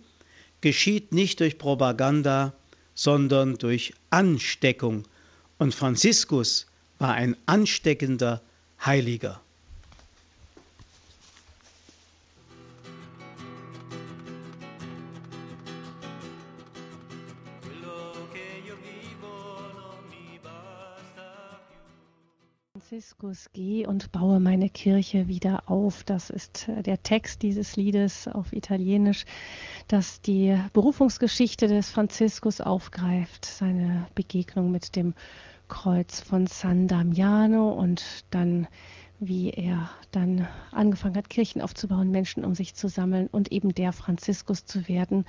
geschieht nicht durch Propaganda, sondern durch Ansteckung und Franziskus war ein ansteckender Heiliger. Franziskus, geh und baue meine Kirche wieder auf. Das ist äh, der Text dieses Liedes auf Italienisch, das die Berufungsgeschichte des Franziskus aufgreift, seine Begegnung mit dem Kreuz von San Damiano und dann wie er dann angefangen hat, Kirchen aufzubauen, Menschen um sich zu sammeln und eben der Franziskus zu werden,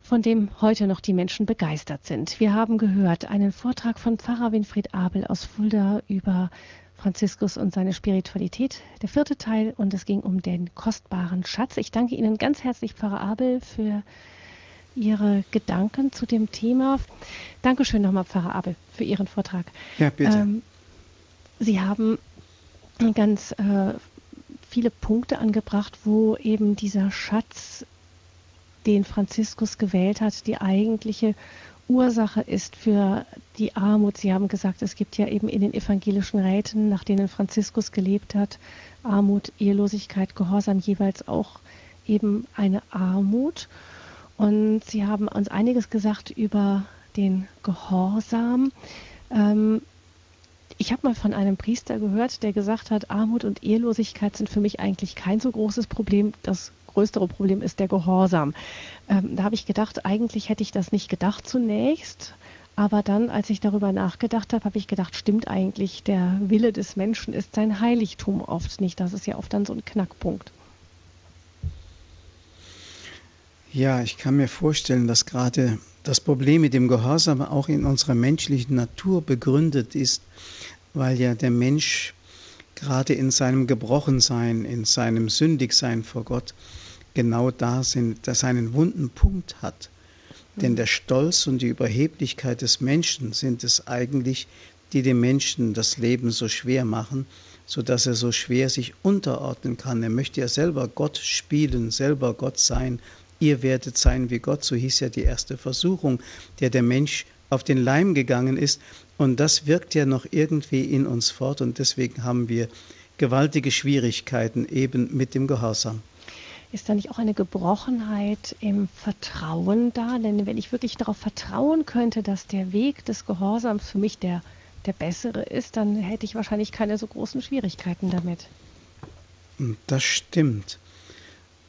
von dem heute noch die Menschen begeistert sind. Wir haben gehört einen Vortrag von Pfarrer Winfried Abel aus Fulda über Franziskus und seine Spiritualität, der vierte Teil, und es ging um den kostbaren Schatz. Ich danke Ihnen ganz herzlich, Pfarrer Abel, für Ihre Gedanken zu dem Thema. Dankeschön nochmal, Pfarrer Abel, für Ihren Vortrag. Ja, bitte. Ähm, Sie haben ganz äh, viele Punkte angebracht, wo eben dieser Schatz, den Franziskus gewählt hat, die eigentliche Ursache ist für die Armut. Sie haben gesagt, es gibt ja eben in den evangelischen Räten, nach denen Franziskus gelebt hat, Armut, Ehelosigkeit, Gehorsam jeweils auch eben eine Armut. Und Sie haben uns einiges gesagt über den Gehorsam. Ähm, ich habe mal von einem Priester gehört, der gesagt hat, Armut und Ehelosigkeit sind für mich eigentlich kein so großes Problem. Das größere Problem ist der Gehorsam. Ähm, da habe ich gedacht, eigentlich hätte ich das nicht gedacht zunächst. Aber dann, als ich darüber nachgedacht habe, habe ich gedacht, stimmt eigentlich, der Wille des Menschen ist sein Heiligtum oft nicht. Das ist ja oft dann so ein Knackpunkt. Ja, ich kann mir vorstellen, dass gerade das Problem mit dem Gehorsam auch in unserer menschlichen Natur begründet ist, weil ja der Mensch gerade in seinem Gebrochensein, in seinem Sündigsein vor Gott genau da sind, dass er einen wunden Punkt hat. Denn der Stolz und die Überheblichkeit des Menschen sind es eigentlich, die dem Menschen das Leben so schwer machen, so dass er so schwer sich unterordnen kann. Er möchte ja selber Gott spielen, selber Gott sein ihr werdet sein wie Gott, so hieß ja die erste Versuchung, der der Mensch auf den Leim gegangen ist. Und das wirkt ja noch irgendwie in uns fort und deswegen haben wir gewaltige Schwierigkeiten eben mit dem Gehorsam. Ist da nicht auch eine Gebrochenheit im Vertrauen da? Denn wenn ich wirklich darauf vertrauen könnte, dass der Weg des Gehorsams für mich der, der bessere ist, dann hätte ich wahrscheinlich keine so großen Schwierigkeiten damit. Das stimmt.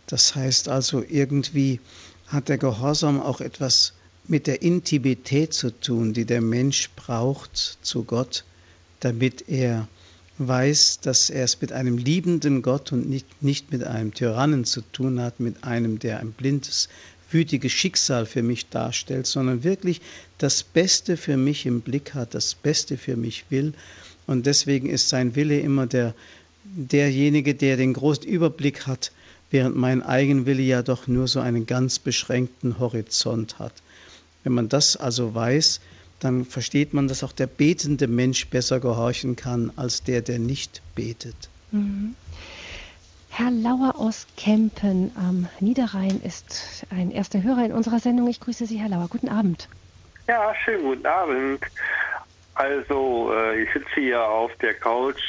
Das heißt also, irgendwie hat der Gehorsam auch etwas mit der Intimität zu tun, die der Mensch braucht zu Gott, damit er weiß, dass er es mit einem liebenden Gott und nicht, nicht mit einem Tyrannen zu tun hat, mit einem, der ein blindes, wütiges Schicksal für mich darstellt, sondern wirklich das Beste für mich im Blick hat, das Beste für mich will. Und deswegen ist sein Wille immer der, derjenige, der den großen Überblick hat während mein Eigenwille ja doch nur so einen ganz beschränkten Horizont hat. Wenn man das also weiß, dann versteht man, dass auch der betende Mensch besser gehorchen kann als der, der nicht betet. Mhm. Herr Lauer aus Kempen am Niederrhein ist ein erster Hörer in unserer Sendung. Ich grüße Sie, Herr Lauer. Guten Abend. Ja, schönen guten Abend. Also, äh, ich sitze hier auf der Couch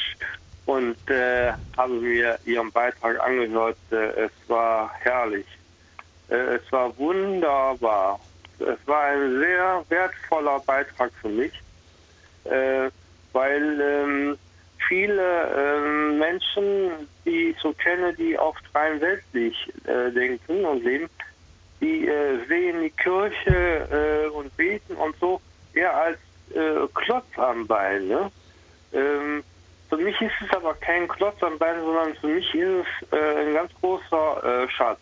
und äh, habe mir Ihren Beitrag angehört. Äh, es war herrlich. Äh, es war wunderbar. Es war ein sehr wertvoller Beitrag für mich, äh, weil ähm, viele ähm, Menschen, die ich so kenne, die oft rein weltlich äh, denken und leben, die sehen die Kirche und beten und so eher als Klotz am Bein. Ne? Ähm, für mich ist es aber kein Klotz am Bein, sondern für mich ist es äh, ein ganz großer äh, Schatz.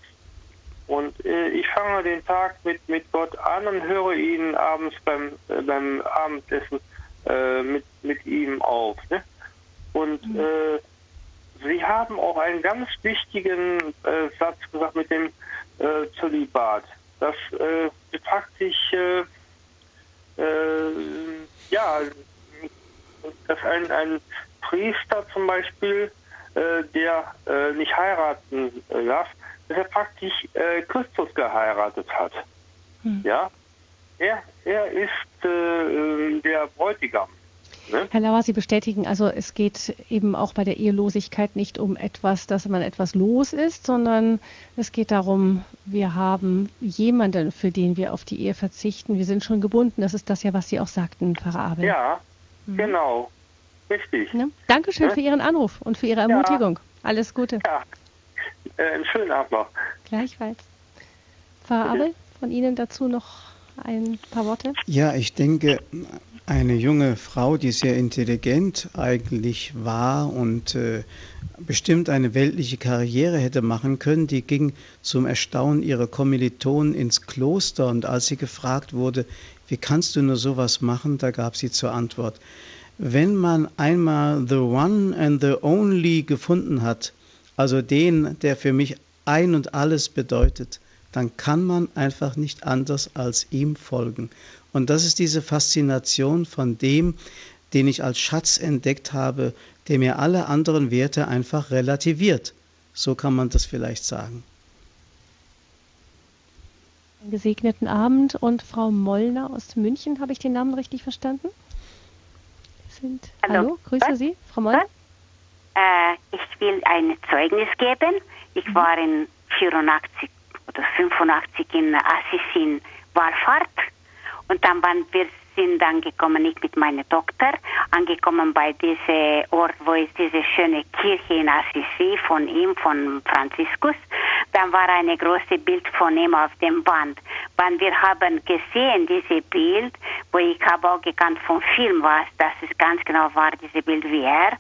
Und äh, ich fange den Tag mit, mit Gott an und höre ihn abends beim, äh, beim Abendessen äh, mit, mit ihm auf. Ne? Und mhm. Äh, Sie haben auch einen ganz wichtigen Satz gesagt mit dem Zölibat. Das praktisch ja, dass ein, ein Priester zum Beispiel, äh, der äh, nicht heiraten äh, darf, dass er praktisch äh, Christus geheiratet hat. Hm. Ja, er, er ist äh, der Bräutigam. Ne? Herr Lauer, Sie bestätigen, also es geht eben auch bei der Ehelosigkeit nicht um etwas, dass man etwas los ist, sondern es geht darum, wir haben jemanden, für den wir auf die Ehe verzichten. Wir sind schon gebunden. Das ist das ja, was Sie auch sagten, Pfarrer Abel. Ja, mhm. genau. Richtig. Ne? Dankeschön ja? für Ihren Anruf und für Ihre Ermutigung. Ja. Alles Gute. Ja. Äh, einen schönen Abend noch. Gleichfalls. Pfarrer Abel, von Ihnen dazu noch ein paar Worte? Ja, ich denke, eine junge Frau, die sehr intelligent eigentlich war und äh, bestimmt eine weltliche Karriere hätte machen können, die ging zum Erstaunen ihrer Kommilitonen ins Kloster und als sie gefragt wurde, wie kannst du nur sowas machen, da gab sie zur Antwort, wenn man einmal The One and the Only gefunden hat, also den, der für mich ein und alles bedeutet, dann kann man einfach nicht anders als ihm folgen. Und das ist diese Faszination von dem, den ich als Schatz entdeckt habe, der mir alle anderen Werte einfach relativiert. So kann man das vielleicht sagen. Einen gesegneten Abend und Frau Mollner aus München, habe ich den Namen richtig verstanden? Sind. Hallo, Hallo grüße Was? Sie, Frau Moll. Äh, ich will ein Zeugnis geben. Ich mhm. war in 84 oder 85 in Assisi in Wallfahrt und dann waren wir sind angekommen, ich mit meiner Tochter, angekommen bei diesem Ort, wo ist diese schöne Kirche in Assisi von ihm, von Franziskus. Dann war ein großes Bild von ihm auf dem Band. Wenn wir haben gesehen, dieses Bild, wo ich habe auch gekannt vom Film, was das ist ganz genau war, dieses Bild wie er,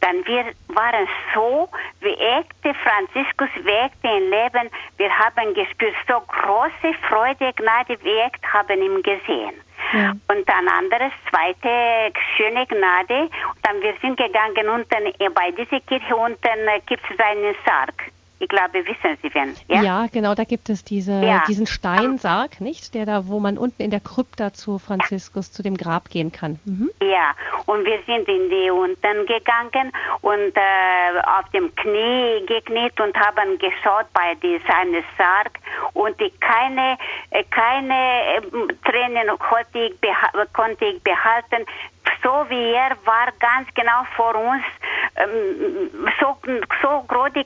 dann wir waren so wie echte Franziskus, wie echte im Leben. Wir haben gespürt so große Freude, Gnade, wie echt haben ihn gesehen. Ja. Und dann anderes, zweite schöne Gnade. Und dann wir sind gegangen unten, bei dieser Kirche unten gibt es einen Sarg. Ich glaube, wissen Sie wen. Ja, ja genau, da gibt es diese, ja. diesen Steinsarg, nicht? Der da, wo man unten in der Krypta zu Franziskus, zu dem Grab gehen kann. Mhm. Ja, und wir sind in die unten gegangen und äh, auf dem Knie gekniet und haben geschaut bei diesem Sarg und die keine, äh, keine äh, Tränen konnte ich behalten so wie er war ganz genau vor uns, ähm, so, so große,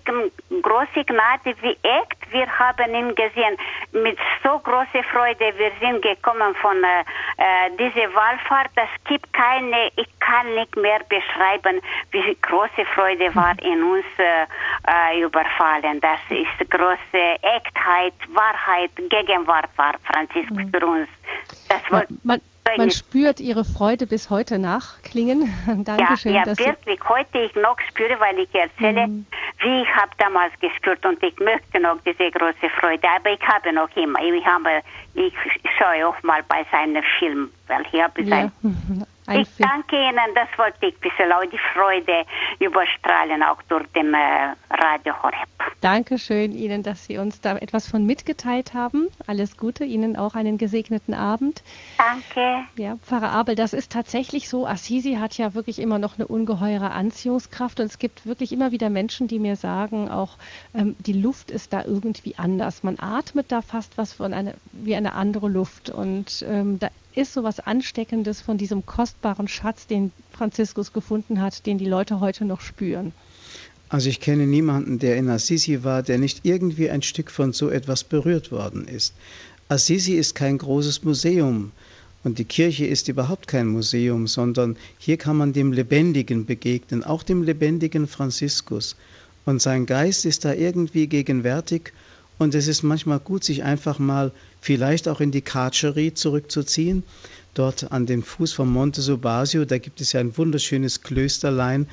große Gnade wie echt. Wir haben ihn gesehen mit so großer Freude. Wir sind gekommen von äh, äh dieser Wallfahrt. Es gibt keine, ich kann nicht mehr beschreiben, wie große Freude war in uns äh, äh, überfallen. Das ist große Echtheit, Wahrheit, Gegenwart war Franziskus mhm. für uns. Das war, man, man spürt Ihre Freude bis heute nachklingen. Dankeschön. Ja, ja wirklich. Heute ich noch spüre, weil ich erzähle, mhm. wie ich habe damals gespürt und ich möchte noch diese große Freude. Aber ich habe noch immer. Ich, habe, ich schaue auch mal bei seinem Film, weil ich habe ja. sein ich danke Ihnen, das wollte ich ein bisschen auch die Freude überstrahlen, auch durch den äh, Radio Horeb. Dankeschön Ihnen, dass Sie uns da etwas von mitgeteilt haben. Alles Gute, Ihnen auch einen gesegneten Abend. Danke. Ja, Pfarrer Abel, das ist tatsächlich so. Assisi hat ja wirklich immer noch eine ungeheure Anziehungskraft und es gibt wirklich immer wieder Menschen, die mir sagen, auch ähm, die Luft ist da irgendwie anders. Man atmet da fast was von eine, wie eine andere Luft und ähm, da ist so was Ansteckendes von diesem kostbaren Schatz, den Franziskus gefunden hat, den die Leute heute noch spüren? Also ich kenne niemanden, der in Assisi war, der nicht irgendwie ein Stück von so etwas berührt worden ist. Assisi ist kein großes Museum und die Kirche ist überhaupt kein Museum, sondern hier kann man dem Lebendigen begegnen, auch dem lebendigen Franziskus. Und sein Geist ist da irgendwie gegenwärtig und es ist manchmal gut, sich einfach mal vielleicht auch in die Carcerie zurückzuziehen. Dort an den Fuß vom Monte Subasio, da gibt es ja ein wunderschönes Klösterlein,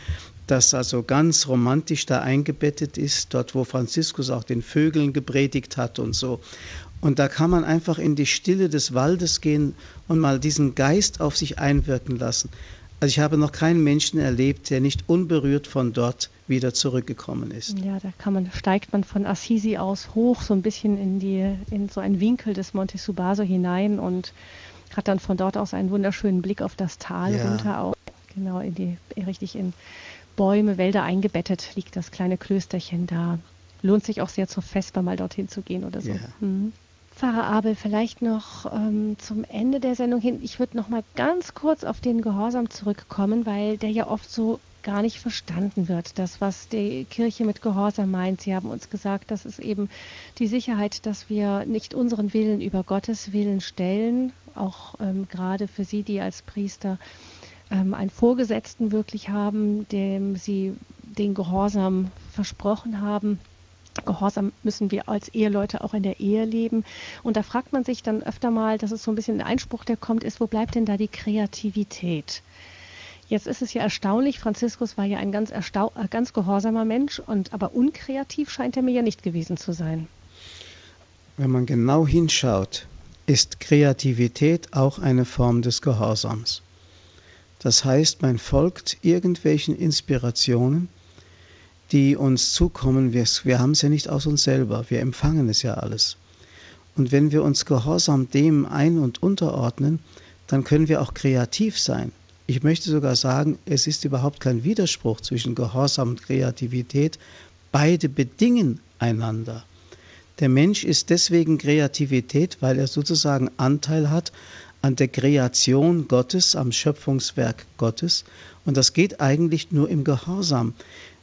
das also ganz romantisch da eingebettet ist, dort wo Franziskus auch den Vögeln gepredigt hat und so. Und da kann man einfach in die Stille des Waldes gehen und mal diesen Geist auf sich einwirken lassen. Also ich habe noch keinen Menschen erlebt, der nicht unberührt von dort wieder zurückgekommen ist. Ja, da kann man, steigt man von Assisi aus hoch, so ein bisschen in die, in so einen Winkel des Monte Subaso hinein und hat dann von dort aus einen wunderschönen Blick auf das Tal ja. runter auch. Genau, in die, richtig in Bäume, Wälder eingebettet liegt das kleine Klösterchen da. Lohnt sich auch sehr zur Vesper mal dorthin zu gehen oder so. Ja. Mhm. Pfarrer Abel, vielleicht noch ähm, zum Ende der Sendung hin. Ich würde noch mal ganz kurz auf den Gehorsam zurückkommen, weil der ja oft so gar nicht verstanden wird. Das, was die Kirche mit Gehorsam meint. Sie haben uns gesagt, das ist eben die Sicherheit, dass wir nicht unseren Willen über Gottes Willen stellen, auch ähm, gerade für Sie, die als Priester ähm, einen Vorgesetzten wirklich haben, dem Sie den Gehorsam versprochen haben Gehorsam müssen wir als Eheleute auch in der Ehe leben. Und da fragt man sich dann öfter mal, das ist so ein bisschen ein Einspruch, der kommt, ist, wo bleibt denn da die Kreativität? Jetzt ist es ja erstaunlich, Franziskus war ja ein ganz, äh, ganz gehorsamer Mensch, und aber unkreativ scheint er mir ja nicht gewesen zu sein. Wenn man genau hinschaut, ist Kreativität auch eine Form des Gehorsams. Das heißt, man folgt irgendwelchen Inspirationen, die uns zukommen, wir, wir haben es ja nicht aus uns selber, wir empfangen es ja alles. Und wenn wir uns gehorsam dem ein- und unterordnen, dann können wir auch kreativ sein. Ich möchte sogar sagen, es ist überhaupt kein Widerspruch zwischen Gehorsam und Kreativität. Beide bedingen einander. Der Mensch ist deswegen Kreativität, weil er sozusagen Anteil hat an der Kreation Gottes, am Schöpfungswerk Gottes. Und das geht eigentlich nur im Gehorsam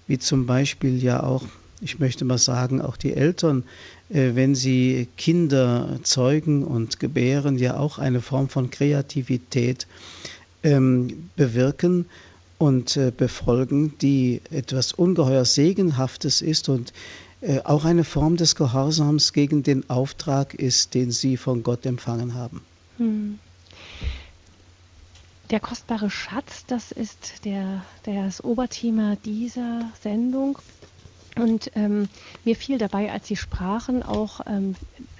wie zum Beispiel ja auch, ich möchte mal sagen, auch die Eltern, äh, wenn sie Kinder zeugen und gebären, ja auch eine Form von Kreativität ähm, bewirken und äh, befolgen, die etwas ungeheuer Segenhaftes ist und äh, auch eine Form des Gehorsams gegen den Auftrag ist, den sie von Gott empfangen haben. Hm. Der kostbare Schatz, das ist der, das Oberthema dieser Sendung. Und ähm, mir fiel dabei, als Sie sprachen, auch ähm,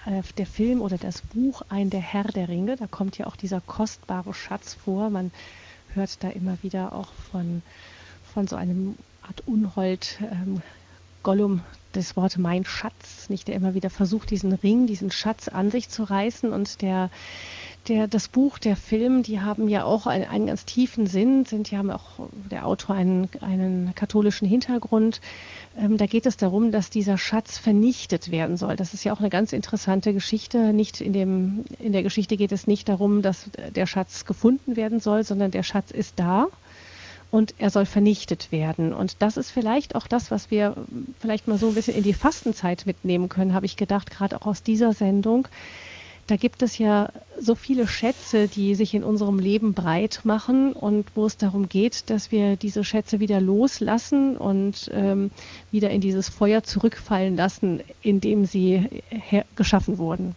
äh, der Film oder das Buch Ein der Herr der Ringe. Da kommt ja auch dieser kostbare Schatz vor. Man hört da immer wieder auch von, von so einem Art Unhold ähm, Gollum das Wort mein Schatz, nicht der immer wieder versucht, diesen Ring, diesen Schatz an sich zu reißen und der der, das Buch, der Film, die haben ja auch einen, einen ganz tiefen Sinn, sind, die haben auch der Autor einen, einen katholischen Hintergrund. Ähm, da geht es darum, dass dieser Schatz vernichtet werden soll. Das ist ja auch eine ganz interessante Geschichte. Nicht in dem, in der Geschichte geht es nicht darum, dass der Schatz gefunden werden soll, sondern der Schatz ist da und er soll vernichtet werden. Und das ist vielleicht auch das, was wir vielleicht mal so ein bisschen in die Fastenzeit mitnehmen können, habe ich gedacht, gerade auch aus dieser Sendung da gibt es ja so viele Schätze, die sich in unserem Leben breit machen und wo es darum geht, dass wir diese Schätze wieder loslassen und ähm, wieder in dieses Feuer zurückfallen lassen, in dem sie geschaffen wurden.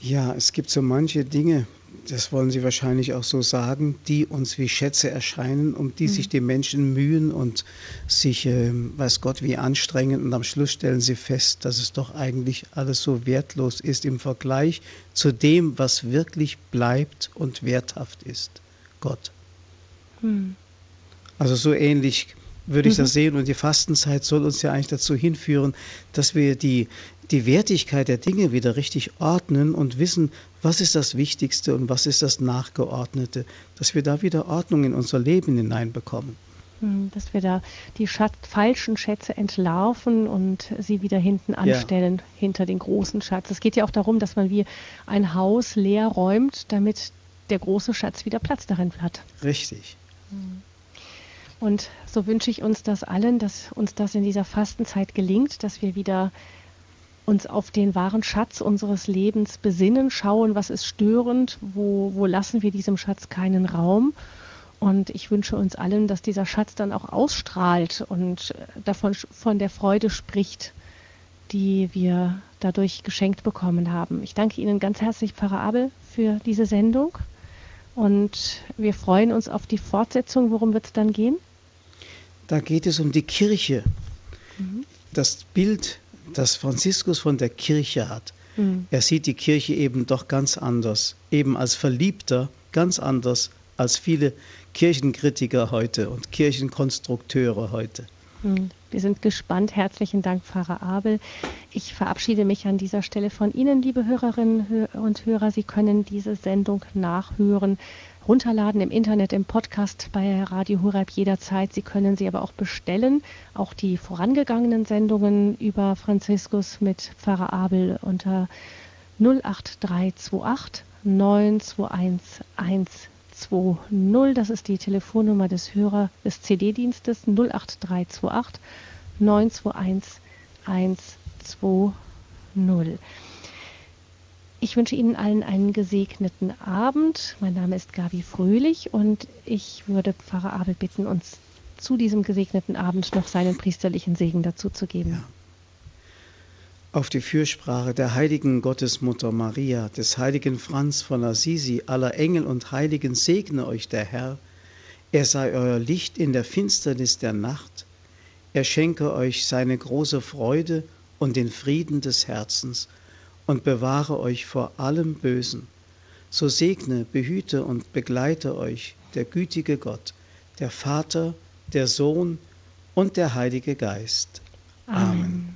Ja, es gibt so manche Dinge, das wollen Sie wahrscheinlich auch so sagen, die uns wie Schätze erscheinen, um die mhm. sich die Menschen mühen und sich, äh, weiß Gott, wie anstrengen. Und am Schluss stellen sie fest, dass es doch eigentlich alles so wertlos ist im Vergleich zu dem, was wirklich bleibt und werthaft ist. Gott. Mhm. Also so ähnlich würde ich mhm. das sehen. Und die Fastenzeit soll uns ja eigentlich dazu hinführen, dass wir die, die Wertigkeit der Dinge wieder richtig ordnen und wissen, was ist das Wichtigste und was ist das Nachgeordnete, dass wir da wieder Ordnung in unser Leben hineinbekommen. Hm, dass wir da die Schatz, falschen Schätze entlarven und sie wieder hinten anstellen, ja. hinter den großen Schatz. Es geht ja auch darum, dass man wie ein Haus leer räumt, damit der große Schatz wieder Platz darin hat. Richtig. Hm. Und so wünsche ich uns das allen, dass uns das in dieser Fastenzeit gelingt, dass wir wieder uns auf den wahren Schatz unseres Lebens besinnen, schauen, was ist störend, wo, wo lassen wir diesem Schatz keinen Raum. Und ich wünsche uns allen, dass dieser Schatz dann auch ausstrahlt und davon von der Freude spricht, die wir dadurch geschenkt bekommen haben. Ich danke Ihnen ganz herzlich, Pfarrer Abel, für diese Sendung. Und wir freuen uns auf die Fortsetzung. Worum wird es dann gehen? Da geht es um die Kirche. Mhm. Das Bild, das Franziskus von der Kirche hat. Mhm. Er sieht die Kirche eben doch ganz anders, eben als Verliebter ganz anders als viele Kirchenkritiker heute und Kirchenkonstrukteure heute. Mhm. Wir sind gespannt. Herzlichen Dank, Pfarrer Abel. Ich verabschiede mich an dieser Stelle von Ihnen, liebe Hörerinnen und Hörer. Sie können diese Sendung nachhören runterladen im Internet, im Podcast bei Radio Horeb jederzeit. Sie können sie aber auch bestellen. Auch die vorangegangenen Sendungen über Franziskus mit Pfarrer Abel unter 08328 921 120. Das ist die Telefonnummer des Hörer des CD-Dienstes 08328 921 120. Ich wünsche Ihnen allen einen gesegneten Abend. Mein Name ist Gabi Fröhlich und ich würde Pfarrer Abel bitten, uns zu diesem gesegneten Abend noch seinen priesterlichen Segen dazu zu geben. Ja. Auf die Fürsprache der heiligen Gottesmutter Maria, des heiligen Franz von Assisi, aller Engel und Heiligen segne euch der Herr. Er sei euer Licht in der Finsternis der Nacht. Er schenke euch seine große Freude und den Frieden des Herzens und bewahre euch vor allem Bösen. So segne, behüte und begleite euch der gütige Gott, der Vater, der Sohn und der Heilige Geist. Amen. Amen.